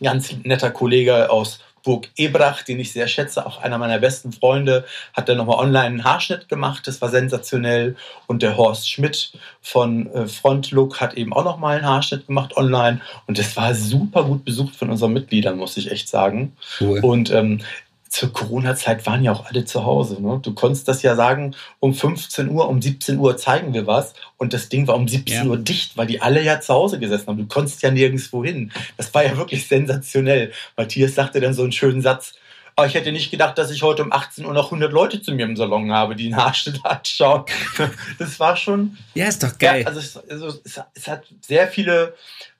ganz netter Kollege aus Burg Ebrach, den ich sehr schätze, auch einer meiner besten Freunde, hat dann nochmal online einen Haarschnitt gemacht. Das war sensationell. Und der Horst Schmidt von äh, Frontlook hat eben auch nochmal einen Haarschnitt gemacht online. Und das war super gut besucht von unseren Mitgliedern, muss ich echt sagen. Cool. Und ähm, zur Corona-Zeit waren ja auch alle zu Hause. Ne? Du konntest das ja sagen, um 15 Uhr, um 17 Uhr zeigen wir was. Und das Ding war um 17 ja. Uhr dicht, weil die alle ja zu Hause gesessen haben. Du konntest ja nirgendwo hin. Das war ja wirklich sensationell. Matthias sagte dann so einen schönen Satz. Aber ich hätte nicht gedacht, dass ich heute um 18 Uhr noch 100 Leute zu mir im Salon habe, die einen Haarschnitt <laughs> anschauen. Das war schon. Ja, ist doch geil. Ja, also, es, also es, es hat sehr viele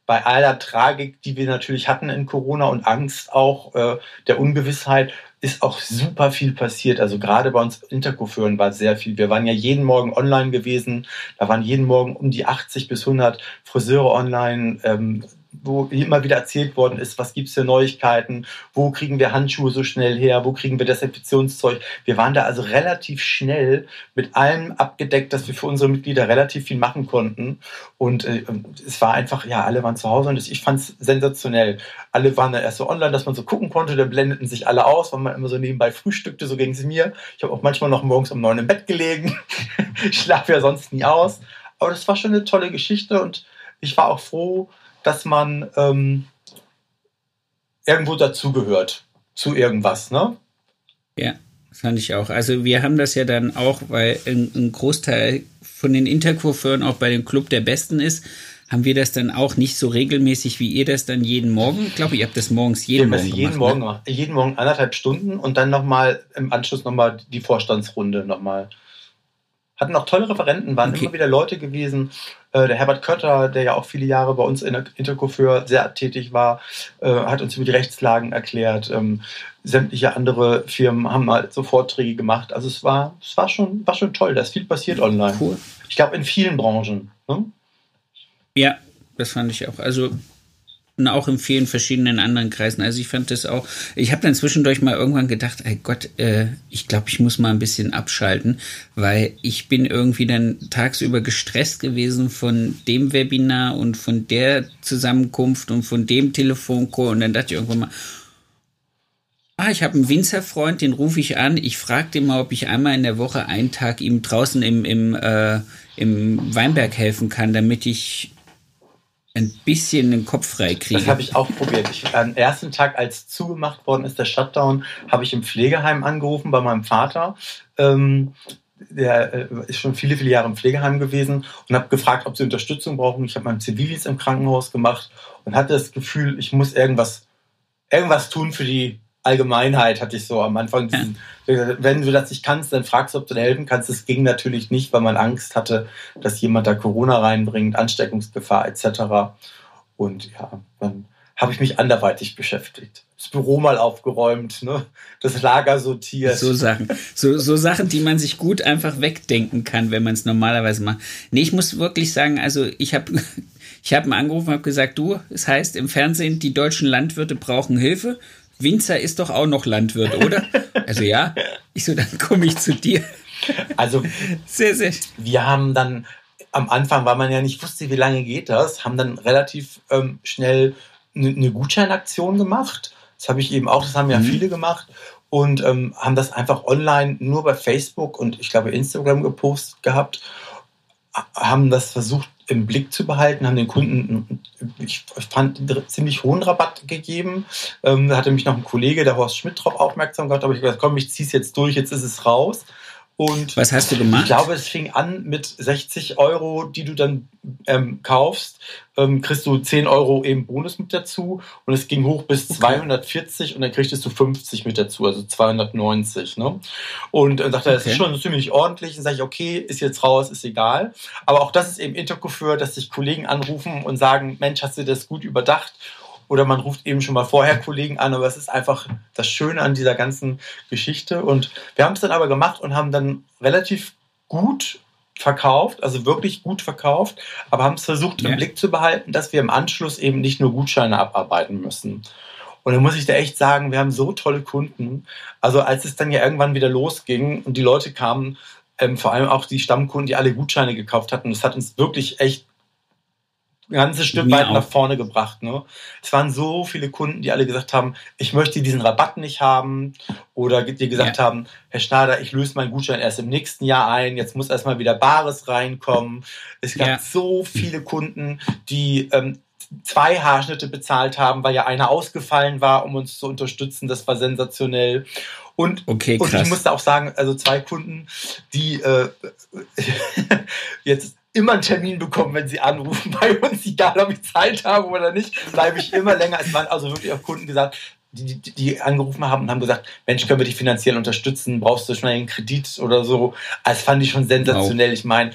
bei aller Tragik, die wir natürlich hatten in Corona und Angst auch äh, der Ungewissheit, ist auch super viel passiert. Also gerade bei uns Intercoiffeuren war sehr viel. Wir waren ja jeden Morgen online gewesen. Da waren jeden Morgen um die 80 bis 100 Friseure online. Ähm, wo immer wieder erzählt worden ist, was gibt es für Neuigkeiten, wo kriegen wir Handschuhe so schnell her, wo kriegen wir Desinfektionszeug. Wir waren da also relativ schnell mit allem abgedeckt, dass wir für unsere Mitglieder relativ viel machen konnten. Und äh, es war einfach, ja, alle waren zu Hause und ich fand es sensationell. Alle waren da erst so online, dass man so gucken konnte, dann blendeten sich alle aus, weil man immer so nebenbei frühstückte, so ging es mir. Ich habe auch manchmal noch morgens um neun im Bett gelegen. <laughs> ich schlafe ja sonst nie aus. Aber das war schon eine tolle Geschichte und ich war auch froh, dass man ähm, irgendwo dazugehört zu irgendwas, ne? Ja, fand ich auch. Also wir haben das ja dann auch, weil ein, ein Großteil von den Intercoiffeuren auch bei dem Club der Besten ist, haben wir das dann auch nicht so regelmäßig wie ihr das dann jeden Morgen. Ich glaube, ihr habt das morgens jeden Morgen gemacht. Jeden Morgen ne? gemacht. Jeden Morgen anderthalb Stunden und dann nochmal im Anschluss nochmal die Vorstandsrunde nochmal hatten auch tolle Referenten, waren okay. immer wieder Leute gewesen. Äh, der Herbert Kötter, der ja auch viele Jahre bei uns in der Intercoiffeur sehr tätig war, äh, hat uns über die Rechtslagen erklärt. Ähm, sämtliche andere Firmen haben mal so Vorträge gemacht. Also es war, es war schon, war schon toll. Da ist viel passiert online. Cool. Ich glaube in vielen Branchen. Ne? Ja, das fand ich auch. Also und auch in vielen verschiedenen anderen Kreisen. Also ich fand das auch, ich habe dann zwischendurch mal irgendwann gedacht, ey Gott, äh, ich glaube, ich muss mal ein bisschen abschalten, weil ich bin irgendwie dann tagsüber gestresst gewesen von dem Webinar und von der Zusammenkunft und von dem Telefoncall und dann dachte ich irgendwann mal, Ah, ich habe einen Winzerfreund, den rufe ich an. Ich frage den mal, ob ich einmal in der Woche einen Tag ihm draußen im, im, äh, im Weinberg helfen kann, damit ich ein bisschen den Kopf frei kriege. Das habe ich auch probiert. Ich, am ersten Tag, als zugemacht worden ist, der Shutdown, habe ich im Pflegeheim angerufen bei meinem Vater. Ähm, der äh, ist schon viele, viele Jahre im Pflegeheim gewesen und habe gefragt, ob sie Unterstützung brauchen. Ich habe meinen Zivildienst im Krankenhaus gemacht und hatte das Gefühl, ich muss irgendwas, irgendwas tun für die Allgemeinheit, hatte ich so am Anfang. Diesen, ja. Wenn du das nicht kannst, dann fragst du, ob du helfen kannst. Das ging natürlich nicht, weil man Angst hatte, dass jemand da Corona reinbringt, Ansteckungsgefahr etc. Und ja, dann habe ich mich anderweitig beschäftigt. Das Büro mal aufgeräumt, ne? das Lager sortiert. So Sachen. So, so Sachen, die man sich gut einfach wegdenken kann, wenn man es normalerweise macht. Nee, ich muss wirklich sagen, also ich habe <laughs> ich hab ihn angerufen und habe gesagt, du, es heißt im Fernsehen, die deutschen Landwirte brauchen Hilfe. Winzer ist doch auch noch Landwirt, oder? <laughs> also ja. Ich so, dann komme ich zu dir. Also sehr, sehr. Wir haben dann am Anfang, weil man ja nicht wusste, wie lange geht das, haben dann relativ ähm, schnell eine, eine Gutscheinaktion gemacht. Das habe ich eben auch, das haben ja mhm. viele gemacht und ähm, haben das einfach online nur bei Facebook und ich glaube Instagram gepostet gehabt, haben das versucht im Blick zu behalten, haben den Kunden, ich fand, einen ziemlich hohen Rabatt gegeben. Ähm, da hatte mich noch ein Kollege, der Horst Schmidt, darauf aufmerksam gemacht, aber ich gesagt, komm, ich ziehe es jetzt durch, jetzt ist es raus. Und Was hast du gemacht? Ich glaube, es fing an mit 60 Euro, die du dann ähm, kaufst, ähm, kriegst du 10 Euro eben Bonus mit dazu und es ging hoch bis okay. 240 und dann kriegst du 50 mit dazu, also 290. Ne? Und dann sagt er, das ist schon ziemlich ordentlich. Dann sage ich, okay, ist jetzt raus, ist egal. Aber auch das ist eben Interco dass sich Kollegen anrufen und sagen, Mensch, hast du das gut überdacht? Oder man ruft eben schon mal vorher Kollegen an, aber es ist einfach das Schöne an dieser ganzen Geschichte. Und wir haben es dann aber gemacht und haben dann relativ gut verkauft, also wirklich gut verkauft, aber haben es versucht ja. im Blick zu behalten, dass wir im Anschluss eben nicht nur Gutscheine abarbeiten müssen. Und da muss ich dir echt sagen, wir haben so tolle Kunden. Also als es dann ja irgendwann wieder losging und die Leute kamen, ähm, vor allem auch die Stammkunden, die alle Gutscheine gekauft hatten, das hat uns wirklich echt ein ganzes Stück weit nach vorne gebracht. Ne? Es waren so viele Kunden, die alle gesagt haben, ich möchte diesen Rabatt nicht haben oder die gesagt ja. haben, Herr Schnader, ich löse meinen Gutschein erst im nächsten Jahr ein, jetzt muss erstmal wieder Bares reinkommen. Es gab ja. so viele Kunden, die ähm, zwei Haarschnitte bezahlt haben, weil ja einer ausgefallen war, um uns zu unterstützen. Das war sensationell. Und, okay, und ich musste auch sagen, also zwei Kunden, die äh, <laughs> jetzt immer einen Termin bekommen, wenn sie anrufen bei uns, egal ob ich Zeit habe oder nicht, bleibe ich immer länger. Es waren also wirklich auch Kunden gesagt, die, die, die angerufen haben und haben gesagt, Mensch, können wir dich finanziell unterstützen? Brauchst du schnell einen Kredit oder so? Das fand ich schon sensationell. Wow. Ich meine,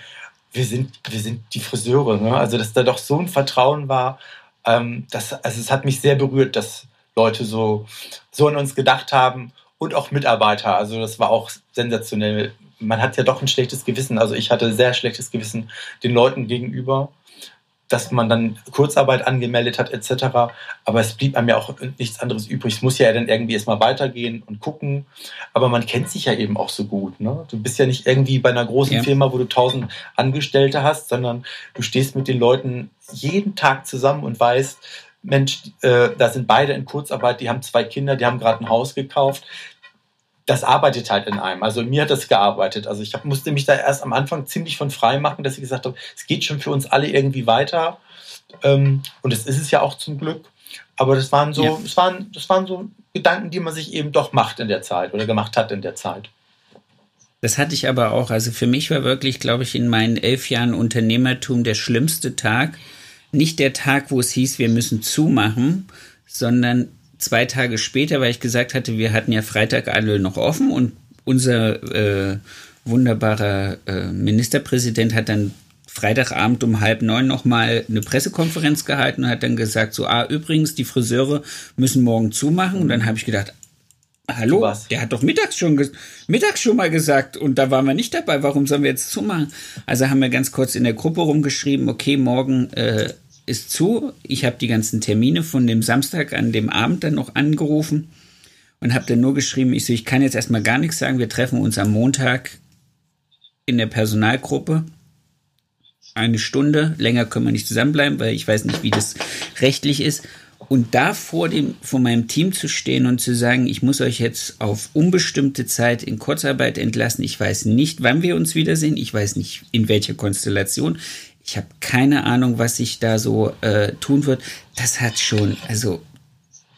wir sind, wir sind die Friseure. Ne? Also, dass da doch so ein Vertrauen war, ähm, das, also es hat mich sehr berührt, dass Leute so, so an uns gedacht haben und auch Mitarbeiter. Also das war auch sensationell man hat ja doch ein schlechtes Gewissen. Also ich hatte sehr schlechtes Gewissen den Leuten gegenüber, dass man dann Kurzarbeit angemeldet hat etc. Aber es blieb einem ja auch nichts anderes übrig. Es muss ja dann irgendwie erstmal weitergehen und gucken. Aber man kennt sich ja eben auch so gut. Ne? Du bist ja nicht irgendwie bei einer großen ja. Firma, wo du tausend Angestellte hast, sondern du stehst mit den Leuten jeden Tag zusammen und weißt, Mensch, äh, da sind beide in Kurzarbeit, die haben zwei Kinder, die haben gerade ein Haus gekauft, das arbeitet halt in einem. Also mir hat das gearbeitet. Also ich hab, musste mich da erst am Anfang ziemlich von frei machen, dass ich gesagt habe, es geht schon für uns alle irgendwie weiter. Ähm, und das ist es ja auch zum Glück. Aber das waren so, ja. das waren, das waren so Gedanken, die man sich eben doch macht in der Zeit oder gemacht hat in der Zeit. Das hatte ich aber auch. Also für mich war wirklich, glaube ich, in meinen elf Jahren Unternehmertum der schlimmste Tag. Nicht der Tag, wo es hieß, wir müssen zumachen, sondern zwei Tage später, weil ich gesagt hatte, wir hatten ja Freitag alle noch offen und unser äh, wunderbarer äh, Ministerpräsident hat dann Freitagabend um halb neun nochmal eine Pressekonferenz gehalten und hat dann gesagt, so, ah, übrigens, die Friseure müssen morgen zumachen. Und dann habe ich gedacht, hallo, der hat doch mittags schon, mittags schon mal gesagt und da waren wir nicht dabei, warum sollen wir jetzt zumachen? Also haben wir ganz kurz in der Gruppe rumgeschrieben, okay, morgen äh, ist zu. Ich habe die ganzen Termine von dem Samstag an dem Abend dann noch angerufen und habe dann nur geschrieben, ich so, ich kann jetzt erstmal gar nichts sagen, wir treffen uns am Montag in der Personalgruppe. Eine Stunde, länger können wir nicht zusammenbleiben, weil ich weiß nicht, wie das rechtlich ist. Und da vor, dem, vor meinem Team zu stehen und zu sagen, ich muss euch jetzt auf unbestimmte Zeit in Kurzarbeit entlassen. Ich weiß nicht, wann wir uns wiedersehen. Ich weiß nicht, in welcher Konstellation. Ich habe keine Ahnung, was sich da so äh, tun wird. Das hat schon, also,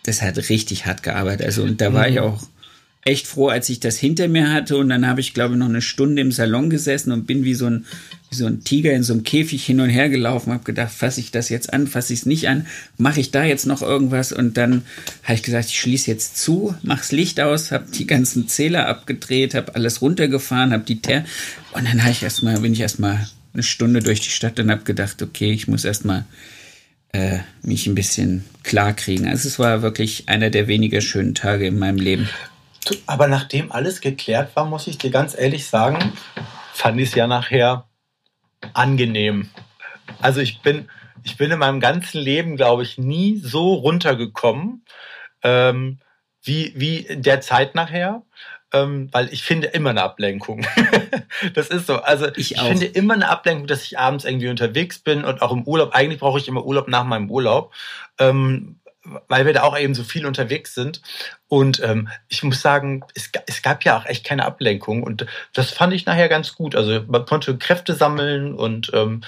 das hat richtig hart gearbeitet. Also, und da war ich mhm. auch echt froh, als ich das hinter mir hatte. Und dann habe ich, glaube ich, noch eine Stunde im Salon gesessen und bin wie so ein, wie so ein Tiger in so einem Käfig hin und her gelaufen. Habe gedacht, fasse ich das jetzt an, fasse ich es nicht an, mache ich da jetzt noch irgendwas? Und dann habe ich gesagt, ich schließe jetzt zu, mach's Licht aus, habe die ganzen Zähler abgedreht, habe alles runtergefahren, habe die Ter und dann habe ich erstmal, bin ich erstmal eine Stunde durch die Stadt und habe gedacht, okay, ich muss erstmal äh, mich ein bisschen klar kriegen. Also es war wirklich einer der weniger schönen Tage in meinem Leben. Aber nachdem alles geklärt war, muss ich dir ganz ehrlich sagen, fand ich es ja nachher angenehm. Also ich bin, ich bin in meinem ganzen Leben, glaube ich, nie so runtergekommen ähm, wie, wie der Zeit nachher. Ähm, weil ich finde immer eine Ablenkung. <laughs> das ist so. Also ich, ich finde immer eine Ablenkung, dass ich abends irgendwie unterwegs bin und auch im Urlaub. Eigentlich brauche ich immer Urlaub nach meinem Urlaub. Ähm, weil wir da auch eben so viel unterwegs sind. Und ähm, ich muss sagen, es, es gab ja auch echt keine Ablenkung. Und das fand ich nachher ganz gut. Also man konnte Kräfte sammeln und ähm,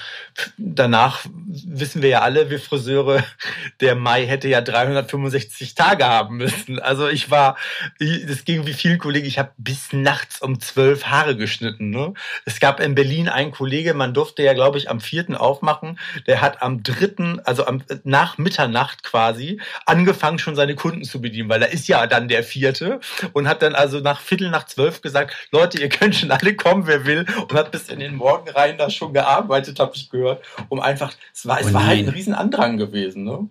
danach wissen wir ja alle, wir Friseure, <laughs> der Mai hätte ja 365 Tage haben müssen. Also ich war, das ging wie vielen Kollegen, ich habe bis nachts um zwölf Haare geschnitten. Ne? Es gab in Berlin einen Kollege, man durfte ja, glaube ich, am vierten aufmachen. Der hat am dritten, also am, nach Mitternacht quasi, angefangen, schon seine Kunden zu bedienen, weil da ist ja dann der vierte und hat dann also nach Viertel nach zwölf gesagt, Leute, ihr könnt schon alle kommen, wer will und hat bis in den Morgen rein da schon gearbeitet, habe ich gehört, um einfach, es war, es oh war halt ein Riesenandrang gewesen. Ne?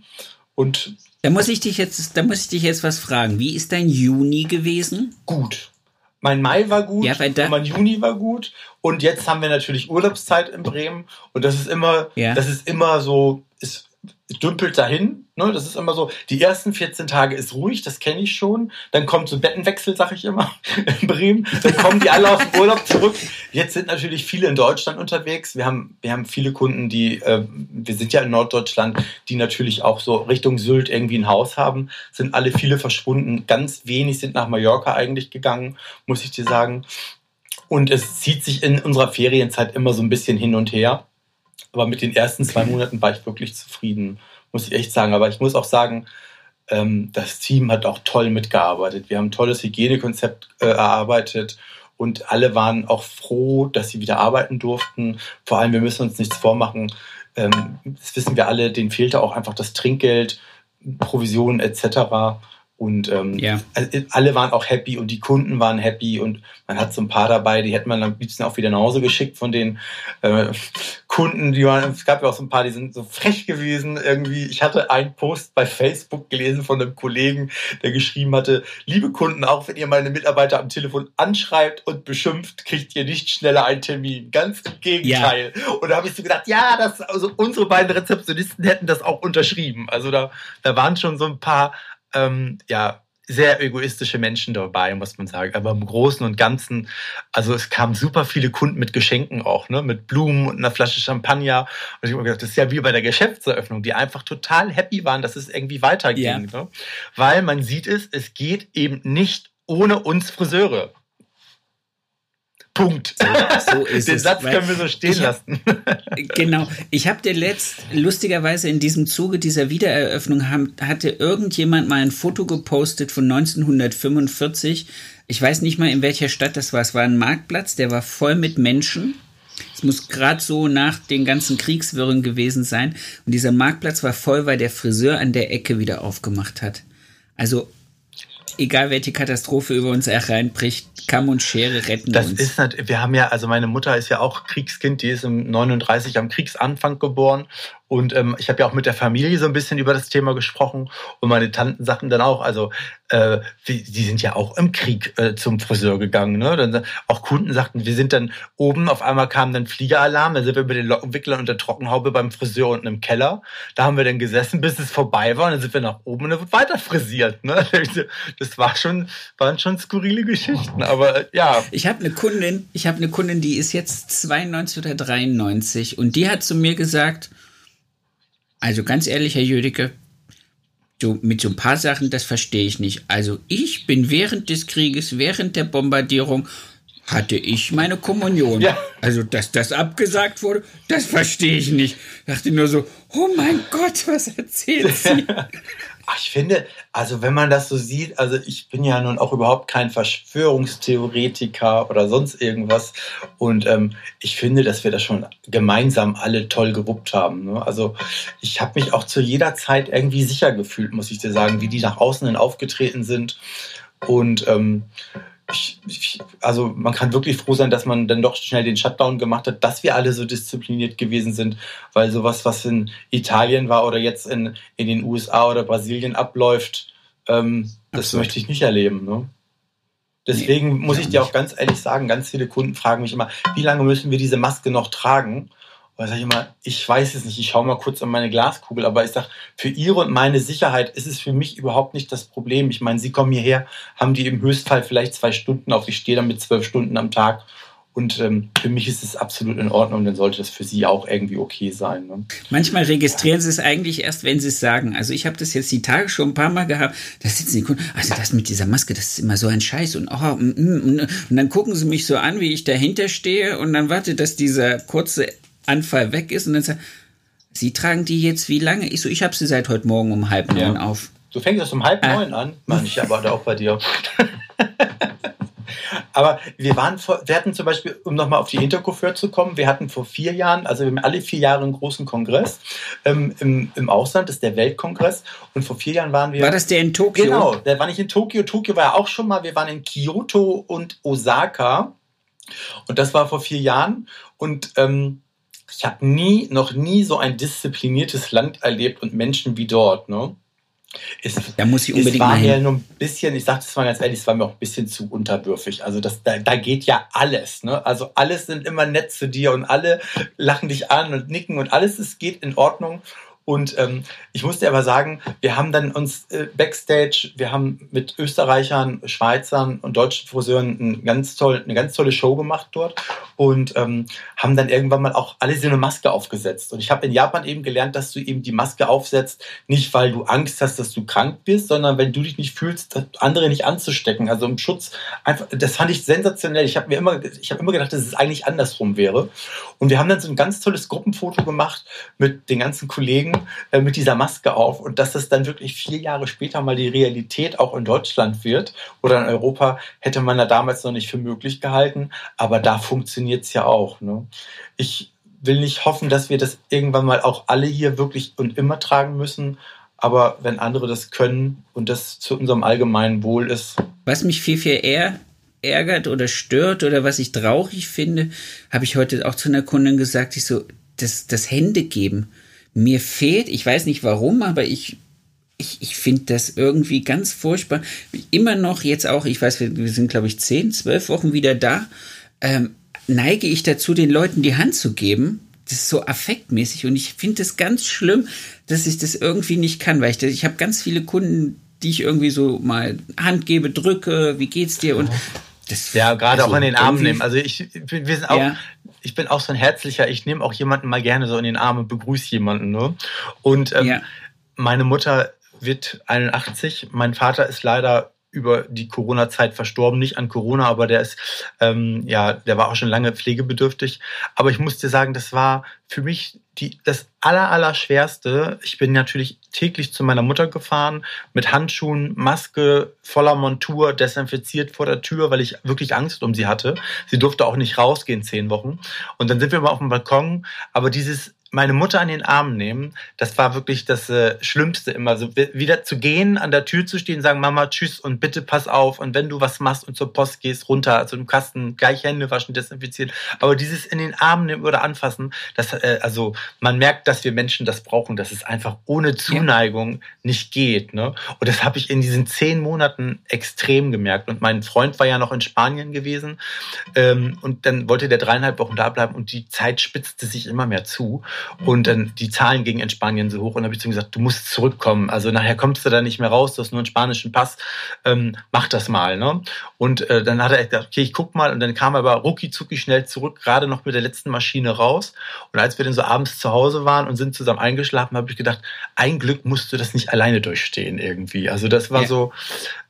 Und da muss ich dich jetzt, da muss ich dich jetzt was fragen. Wie ist dein Juni gewesen? Gut. Mein Mai war gut, ja, mein Juni war gut und jetzt haben wir natürlich Urlaubszeit in Bremen und das ist immer, ja. das ist immer so, ist dümpelt dahin. Ne? Das ist immer so, die ersten 14 Tage ist ruhig, das kenne ich schon. Dann kommt so Bettenwechsel, sag ich immer, <laughs> in Bremen. Dann kommen die alle aus dem Urlaub zurück. Jetzt sind natürlich viele in Deutschland unterwegs. Wir haben, wir haben viele Kunden, die, äh, wir sind ja in Norddeutschland, die natürlich auch so Richtung Sylt irgendwie ein Haus haben. Sind alle viele verschwunden. Ganz wenig sind nach Mallorca eigentlich gegangen, muss ich dir sagen. Und es zieht sich in unserer Ferienzeit immer so ein bisschen hin und her. Aber mit den ersten zwei Monaten war ich wirklich zufrieden, muss ich echt sagen. Aber ich muss auch sagen, ähm, das Team hat auch toll mitgearbeitet. Wir haben ein tolles Hygienekonzept äh, erarbeitet und alle waren auch froh, dass sie wieder arbeiten durften. Vor allem, wir müssen uns nichts vormachen. Ähm, das wissen wir alle, denen fehlte auch einfach das Trinkgeld, Provisionen etc. Und ähm, ja. alle waren auch happy und die Kunden waren happy und man hat so ein paar dabei, die hätte man am liebsten auch wieder nach Hause geschickt von den äh, Kunden, die waren, es gab ja auch so ein paar, die sind so frech gewesen irgendwie. Ich hatte einen Post bei Facebook gelesen von einem Kollegen, der geschrieben hatte, liebe Kunden, auch wenn ihr meine Mitarbeiter am Telefon anschreibt und beschimpft, kriegt ihr nicht schneller einen Termin. Ganz im Gegenteil. Ja. Und da habe ich so gedacht, ja, das, also unsere beiden Rezeptionisten hätten das auch unterschrieben. Also da, da waren schon so ein paar ähm, ja, sehr egoistische Menschen dabei, muss man sagen. Aber im Großen und Ganzen, also es kamen super viele Kunden mit Geschenken auch, ne, mit Blumen und einer Flasche Champagner. Und ich habe mir gedacht, das ist ja wie bei der Geschäftseröffnung, die einfach total happy waren, dass es irgendwie weiterging. Ja. Ne? Weil man sieht es, es geht eben nicht ohne uns Friseure. Punkt. So ist Den es. Satz können wir so stehen hab, lassen. <laughs> genau. Ich habe dir letzt, lustigerweise in diesem Zuge dieser Wiedereröffnung, haben, hatte irgendjemand mal ein Foto gepostet von 1945. Ich weiß nicht mal, in welcher Stadt das war. Es war ein Marktplatz, der war voll mit Menschen. Es muss gerade so nach den ganzen Kriegswirren gewesen sein. Und dieser Marktplatz war voll, weil der Friseur an der Ecke wieder aufgemacht hat. Also egal welche Katastrophe über uns hereinbricht, Kamm und Schere retten das uns. Ist nicht, wir haben ja, also meine Mutter ist ja auch Kriegskind, die ist im 39 am Kriegsanfang geboren Und ähm, ich habe ja auch mit der Familie so ein bisschen über das Thema gesprochen und meine Tanten sagten dann auch, also äh, die sind ja auch im Krieg äh, zum Friseur gegangen. Ne? Dann, auch Kunden sagten, wir sind dann oben, auf einmal kam dann Fliegeralarm, dann sind wir mit den Lockenwicklern und der Trockenhaube beim Friseur unten im Keller. Da haben wir dann gesessen, bis es vorbei war und dann sind wir nach oben und dann wird weiter frisiert. Ne? <laughs> Das war schon, waren schon skurrile Geschichten, aber äh, ja. Ich habe eine Kundin, ich habe eine Kundin, die ist jetzt 92 oder 93 und die hat zu mir gesagt, also ganz ehrlich, Herr Jüdicke, so, mit so ein paar Sachen, das verstehe ich nicht. Also ich bin während des Krieges, während der Bombardierung, hatte ich meine Kommunion. Ja. Also, dass das abgesagt wurde, das verstehe ich nicht. Ich dachte nur so, oh mein Gott, was erzählt sie? <laughs> Ach, ich finde, also wenn man das so sieht, also ich bin ja nun auch überhaupt kein Verschwörungstheoretiker oder sonst irgendwas. Und ähm, ich finde, dass wir das schon gemeinsam alle toll gewuppt haben. Ne? Also ich habe mich auch zu jeder Zeit irgendwie sicher gefühlt, muss ich dir sagen, wie die nach außen hin aufgetreten sind. Und ähm, ich, ich, also man kann wirklich froh sein, dass man dann doch schnell den Shutdown gemacht hat, dass wir alle so diszipliniert gewesen sind, weil sowas, was in Italien war oder jetzt in, in den USA oder Brasilien abläuft, ähm, das möchte ich nicht erleben. Ne? Deswegen nee, muss ich dir auch ganz ehrlich sagen, ganz viele Kunden fragen mich immer, wie lange müssen wir diese Maske noch tragen? Und sage ich immer, ich weiß es nicht, ich schaue mal kurz an meine Glaskugel, aber ich sage, für Ihre und meine Sicherheit ist es für mich überhaupt nicht das Problem. Ich meine, Sie kommen hierher, haben die im Höchstfall vielleicht zwei Stunden auf, ich stehe dann mit zwölf Stunden am Tag. Und ähm, für mich ist es absolut in Ordnung, dann sollte das für Sie auch irgendwie okay sein. Ne? Manchmal registrieren Sie es eigentlich erst, wenn Sie es sagen. Also ich habe das jetzt die Tage schon ein paar Mal gehabt. Da sitzen die Kunden, also das mit dieser Maske, das ist immer so ein Scheiß. Und, oh, mm, mm, und dann gucken sie mich so an, wie ich dahinter stehe. Und dann wartet, dass dieser kurze Anfall weg ist und dann sagt, Sie tragen die jetzt wie lange? Ich so, ich habe sie seit heute Morgen um halb neun ja. auf. Du fängst erst um halb ah. neun an? Mann, ich aber auch bei dir. <laughs> aber wir waren vor, wir hatten zum Beispiel, um nochmal auf die Intercoiffeur zu kommen, wir hatten vor vier Jahren, also wir haben alle vier Jahre einen großen Kongress ähm, im, im Ausland, das ist der Weltkongress. Und vor vier Jahren waren wir. War das der in Tokio? Genau, der war nicht in Tokio. Tokio war ja auch schon mal, wir waren in Kyoto und Osaka. Und das war vor vier Jahren. Und ähm, ich habe nie, noch nie so ein diszipliniertes Land erlebt und Menschen wie dort. Ne? Es, da muss ich unbedingt es war mir nur ein bisschen, ich sage das mal ganz ehrlich, es war mir auch ein bisschen zu unterwürfig. Also das, da, da geht ja alles. Ne? Also alles sind immer nett zu dir und alle lachen dich an und nicken und alles es geht in Ordnung. Und ähm, ich musste aber sagen, wir haben dann uns äh, backstage, wir haben mit Österreichern, Schweizern und deutschen Friseuren ein ganz toll, eine ganz tolle Show gemacht dort und ähm, haben dann irgendwann mal auch alle so eine Maske aufgesetzt. Und ich habe in Japan eben gelernt, dass du eben die Maske aufsetzt, nicht weil du Angst hast, dass du krank bist, sondern wenn du dich nicht fühlst, andere nicht anzustecken. Also im Schutz einfach, das fand ich sensationell. Ich habe mir immer, ich habe immer gedacht, dass es eigentlich andersrum wäre. Und wir haben dann so ein ganz tolles Gruppenfoto gemacht mit den ganzen Kollegen äh, mit dieser Maske auf und dass es dann wirklich vier Jahre später mal die Realität auch in Deutschland wird oder in Europa, hätte man da damals noch nicht für möglich gehalten, aber da funktioniert es ja auch. Ne? Ich will nicht hoffen, dass wir das irgendwann mal auch alle hier wirklich und immer tragen müssen, aber wenn andere das können und das zu unserem allgemeinen Wohl ist. Was mich viel, viel eher ärgert oder stört oder was ich traurig finde, habe ich heute auch zu einer Kundin gesagt, ich so, das, das Hände geben mir fehlt, ich weiß nicht warum, aber ich, ich, ich finde das irgendwie ganz furchtbar. Immer noch jetzt auch, ich weiß, wir, wir sind, glaube ich, zehn, zwölf Wochen wieder da, ähm, neige ich dazu, den Leuten die Hand zu geben. Das ist so affektmäßig und ich finde es ganz schlimm, dass ich das irgendwie nicht kann, weil ich, ich habe ganz viele Kunden, die ich irgendwie so mal Hand gebe, drücke, wie geht's dir und das, ja, gerade also auch in den Arm nehmen. Also ich, wir sind auch, ja. ich bin auch so ein herzlicher, ich nehme auch jemanden mal gerne so in den Arm und begrüße jemanden. Ne? Und ähm, ja. meine Mutter wird 81, mein Vater ist leider über die Corona-Zeit verstorben, nicht an Corona, aber der ist, ähm, ja, der war auch schon lange pflegebedürftig. Aber ich muss dir sagen, das war für mich die, das aller, aller schwerste. Ich bin natürlich täglich zu meiner Mutter gefahren mit Handschuhen, Maske, voller Montur, desinfiziert vor der Tür, weil ich wirklich Angst um sie hatte. Sie durfte auch nicht rausgehen zehn Wochen. Und dann sind wir mal auf dem Balkon. Aber dieses meine Mutter an den Arm nehmen, das war wirklich das äh, Schlimmste immer. So wieder zu gehen, an der Tür zu stehen, sagen Mama Tschüss und bitte pass auf und wenn du was machst und zur Post gehst, runter, also im Kasten gleich Hände waschen, desinfizieren. Aber dieses in den Arm nehmen oder anfassen, das äh, also man merkt, dass wir Menschen das brauchen, dass es einfach ohne Zuneigung ja. nicht geht. Ne? Und das habe ich in diesen zehn Monaten extrem gemerkt. Und mein Freund war ja noch in Spanien gewesen ähm, und dann wollte der dreieinhalb Wochen da bleiben und die Zeit spitzte sich immer mehr zu. Und dann die Zahlen gingen in Spanien so hoch und habe ich zu ihm gesagt, du musst zurückkommen. Also nachher kommst du da nicht mehr raus, du hast nur einen spanischen Pass, ähm, mach das mal. Ne? Und äh, dann hat er gesagt, okay, ich guck mal. Und dann kam er aber rucki zucki schnell zurück, gerade noch mit der letzten Maschine raus. Und als wir dann so abends zu Hause waren und sind zusammen eingeschlafen, habe ich gedacht, ein Glück musst du das nicht alleine durchstehen irgendwie. Also das war ja. so,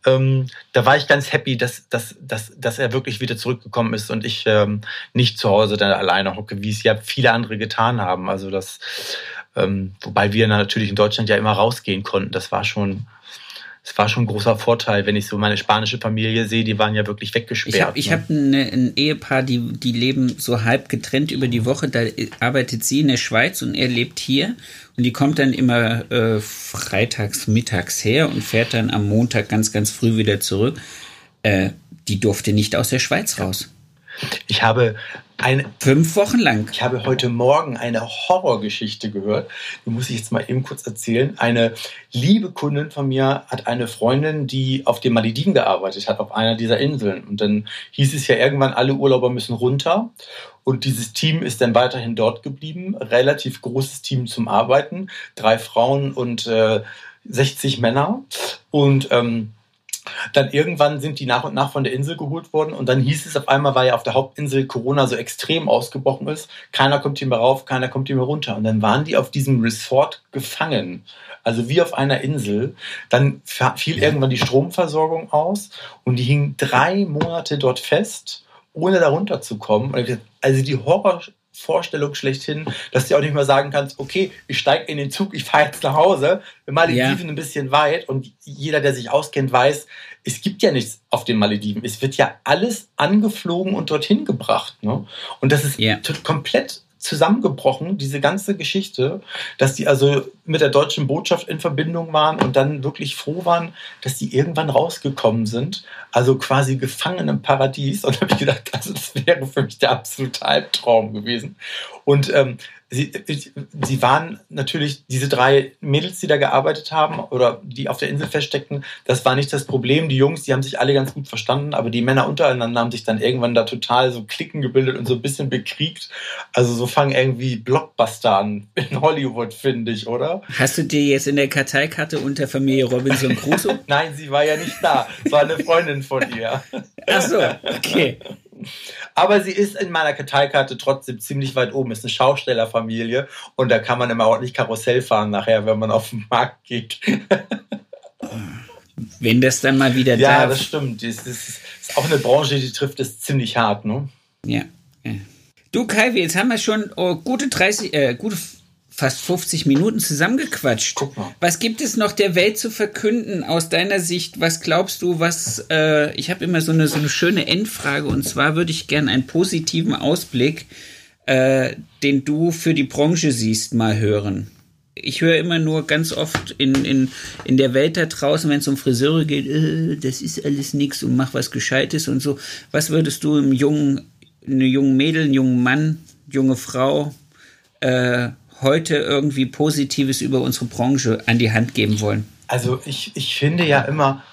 ähm, da war ich ganz happy, dass, dass, dass, dass er wirklich wieder zurückgekommen ist und ich ähm, nicht zu Hause dann alleine hocke, wie es ja viele andere getan haben. Also das, ähm, wobei wir natürlich in Deutschland ja immer rausgehen konnten. Das war schon, es war schon ein großer Vorteil, wenn ich so meine spanische Familie sehe, die waren ja wirklich weggesperrt. Ich habe ich ne? hab ein, ein Ehepaar, die, die leben so halb getrennt über die Woche. Da arbeitet sie in der Schweiz und er lebt hier. Und die kommt dann immer äh, freitags mittags her und fährt dann am Montag ganz, ganz früh wieder zurück. Äh, die durfte nicht aus der Schweiz raus. Ich habe eine, Fünf Wochen lang. Ich habe heute Morgen eine Horrorgeschichte gehört. Die muss ich jetzt mal eben kurz erzählen. Eine liebe Kundin von mir hat eine Freundin, die auf den Malediven gearbeitet hat, auf einer dieser Inseln. Und dann hieß es ja irgendwann, alle Urlauber müssen runter. Und dieses Team ist dann weiterhin dort geblieben. Relativ großes Team zum Arbeiten. Drei Frauen und äh, 60 Männer. Und ähm, dann irgendwann sind die nach und nach von der Insel geholt worden und dann hieß es auf einmal, weil ja auf der Hauptinsel Corona so extrem ausgebrochen ist, keiner kommt hier mehr rauf, keiner kommt hier mehr runter. Und dann waren die auf diesem Resort gefangen. Also wie auf einer Insel. Dann fiel irgendwann die Stromversorgung aus und die hingen drei Monate dort fest, ohne da runterzukommen. Also die Horror Vorstellung schlechthin, dass du auch nicht mehr sagen kannst, okay, ich steige in den Zug, ich fahre jetzt nach Hause, Malediven ja. ein bisschen weit und jeder, der sich auskennt, weiß, es gibt ja nichts auf den Malediven. Es wird ja alles angeflogen und dorthin gebracht. Ne? Und das ist ja. komplett zusammengebrochen, diese ganze Geschichte, dass die also mit der deutschen Botschaft in Verbindung waren und dann wirklich froh waren, dass die irgendwann rausgekommen sind, also quasi gefangen im Paradies. Und da habe ich gedacht, also das wäre für mich der absolute Albtraum gewesen. Und ähm, sie, sie waren natürlich, diese drei Mädels, die da gearbeitet haben oder die auf der Insel feststeckten, das war nicht das Problem. Die Jungs, die haben sich alle ganz gut verstanden, aber die Männer untereinander haben sich dann irgendwann da total so Klicken gebildet und so ein bisschen bekriegt. Also so fangen irgendwie Blockbuster an in Hollywood, finde ich, oder? Hast du dir jetzt in der Karteikarte unter Familie Robinson Crusoe? <laughs> Nein, sie war ja nicht da. Es war eine Freundin von ihr. Ach so, okay. Aber sie ist in meiner Karteikarte trotzdem ziemlich weit oben. Ist eine Schaustellerfamilie und da kann man immer ordentlich Karussell fahren nachher, wenn man auf den Markt geht. <laughs> Wenn das dann mal wieder ja, darf. Ja, das stimmt. Das ist, auch eine Branche, die trifft es ziemlich hart, ne? Ja. Du, Kai, jetzt haben wir schon oh, gute 30, äh, gute fast 50 Minuten zusammengequatscht. Was gibt es noch der Welt zu verkünden aus deiner Sicht? Was glaubst du, was äh, ich habe immer so eine, so eine schöne Endfrage und zwar würde ich gerne einen positiven Ausblick, äh, den du für die Branche siehst, mal hören. Ich höre immer nur ganz oft in, in, in der Welt da draußen, wenn es um Friseure geht, äh, das ist alles nichts und mach was Gescheites und so. Was würdest du einem jungen, einem jungen Mädel, einem jungen Mann, junge Frau äh, heute irgendwie Positives über unsere Branche an die Hand geben wollen? Also ich, ich finde ja immer,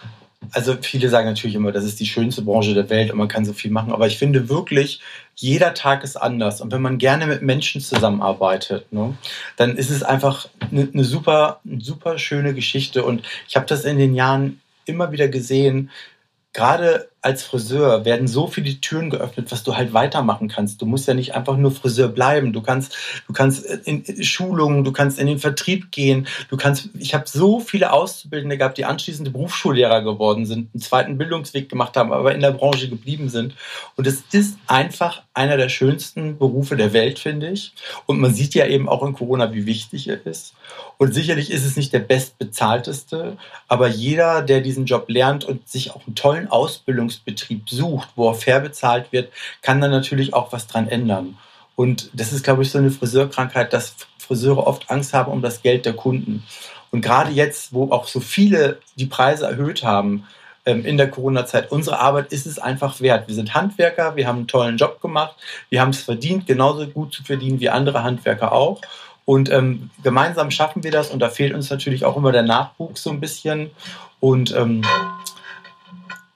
also viele sagen natürlich immer, das ist die schönste Branche der Welt und man kann so viel machen, aber ich finde wirklich, jeder Tag ist anders. Und wenn man gerne mit Menschen zusammenarbeitet, ne, dann ist es einfach eine, eine super, super schöne Geschichte. Und ich habe das in den Jahren immer wieder gesehen, gerade als Friseur werden so viele Türen geöffnet, was du halt weitermachen kannst. Du musst ja nicht einfach nur Friseur bleiben. Du kannst, du kannst in Schulungen, du kannst in den Vertrieb gehen. Du kannst, ich habe so viele Auszubildende gehabt, die anschließend Berufsschullehrer geworden sind, einen zweiten Bildungsweg gemacht haben, aber in der Branche geblieben sind. Und es ist einfach einer der schönsten Berufe der Welt, finde ich. Und man sieht ja eben auch in Corona, wie wichtig er ist. Und sicherlich ist es nicht der bestbezahlteste, aber jeder, der diesen Job lernt und sich auch einen tollen Ausbildungs Ausbildungsbetrieb sucht, wo er fair bezahlt wird, kann dann natürlich auch was dran ändern. Und das ist, glaube ich, so eine Friseurkrankheit, dass Friseure oft Angst haben um das Geld der Kunden. Und gerade jetzt, wo auch so viele die Preise erhöht haben ähm, in der Corona-Zeit, unsere Arbeit ist es einfach wert. Wir sind Handwerker, wir haben einen tollen Job gemacht, wir haben es verdient, genauso gut zu verdienen wie andere Handwerker auch. Und ähm, gemeinsam schaffen wir das und da fehlt uns natürlich auch immer der Nachwuchs so ein bisschen. Und ähm,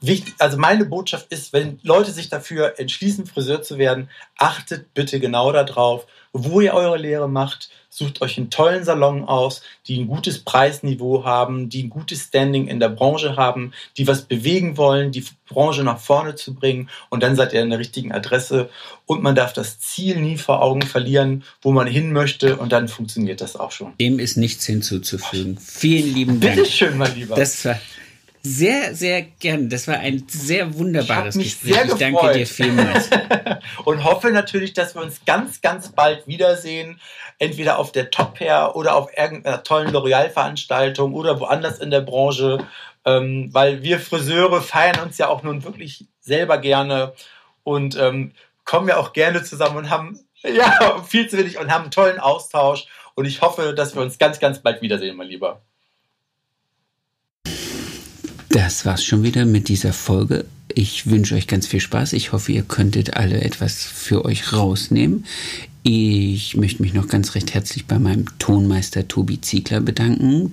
wichtig, also meine Botschaft ist, wenn Leute sich dafür entschließen, Friseur zu werden, achtet bitte genau darauf, wo ihr eure Lehre macht. Sucht euch einen tollen Salon aus, die ein gutes Preisniveau haben, die ein gutes Standing in der Branche haben, die was bewegen wollen, die Branche nach vorne zu bringen und dann seid ihr an der richtigen Adresse und man darf das Ziel nie vor Augen verlieren, wo man hin möchte und dann funktioniert das auch schon. Dem ist nichts hinzuzufügen. Vielen lieben Dank. Bitteschön, mein Lieber. Das war sehr, sehr gern. Das war ein sehr wunderbares ich Gespräch. Sehr ich danke dir vielmals. <laughs> und hoffe natürlich, dass wir uns ganz, ganz bald wiedersehen. Entweder auf der Top Hair oder auf irgendeiner tollen L'Oreal-Veranstaltung oder woanders in der Branche. Ähm, weil wir Friseure feiern uns ja auch nun wirklich selber gerne und ähm, kommen ja auch gerne zusammen und haben <laughs> ja viel zu wenig und haben einen tollen Austausch. Und ich hoffe, dass wir uns ganz, ganz bald wiedersehen, mein Lieber. Das war's schon wieder mit dieser Folge. Ich wünsche euch ganz viel Spaß. Ich hoffe, ihr könntet alle etwas für euch rausnehmen. Ich möchte mich noch ganz recht herzlich bei meinem Tonmeister Tobi Ziegler bedanken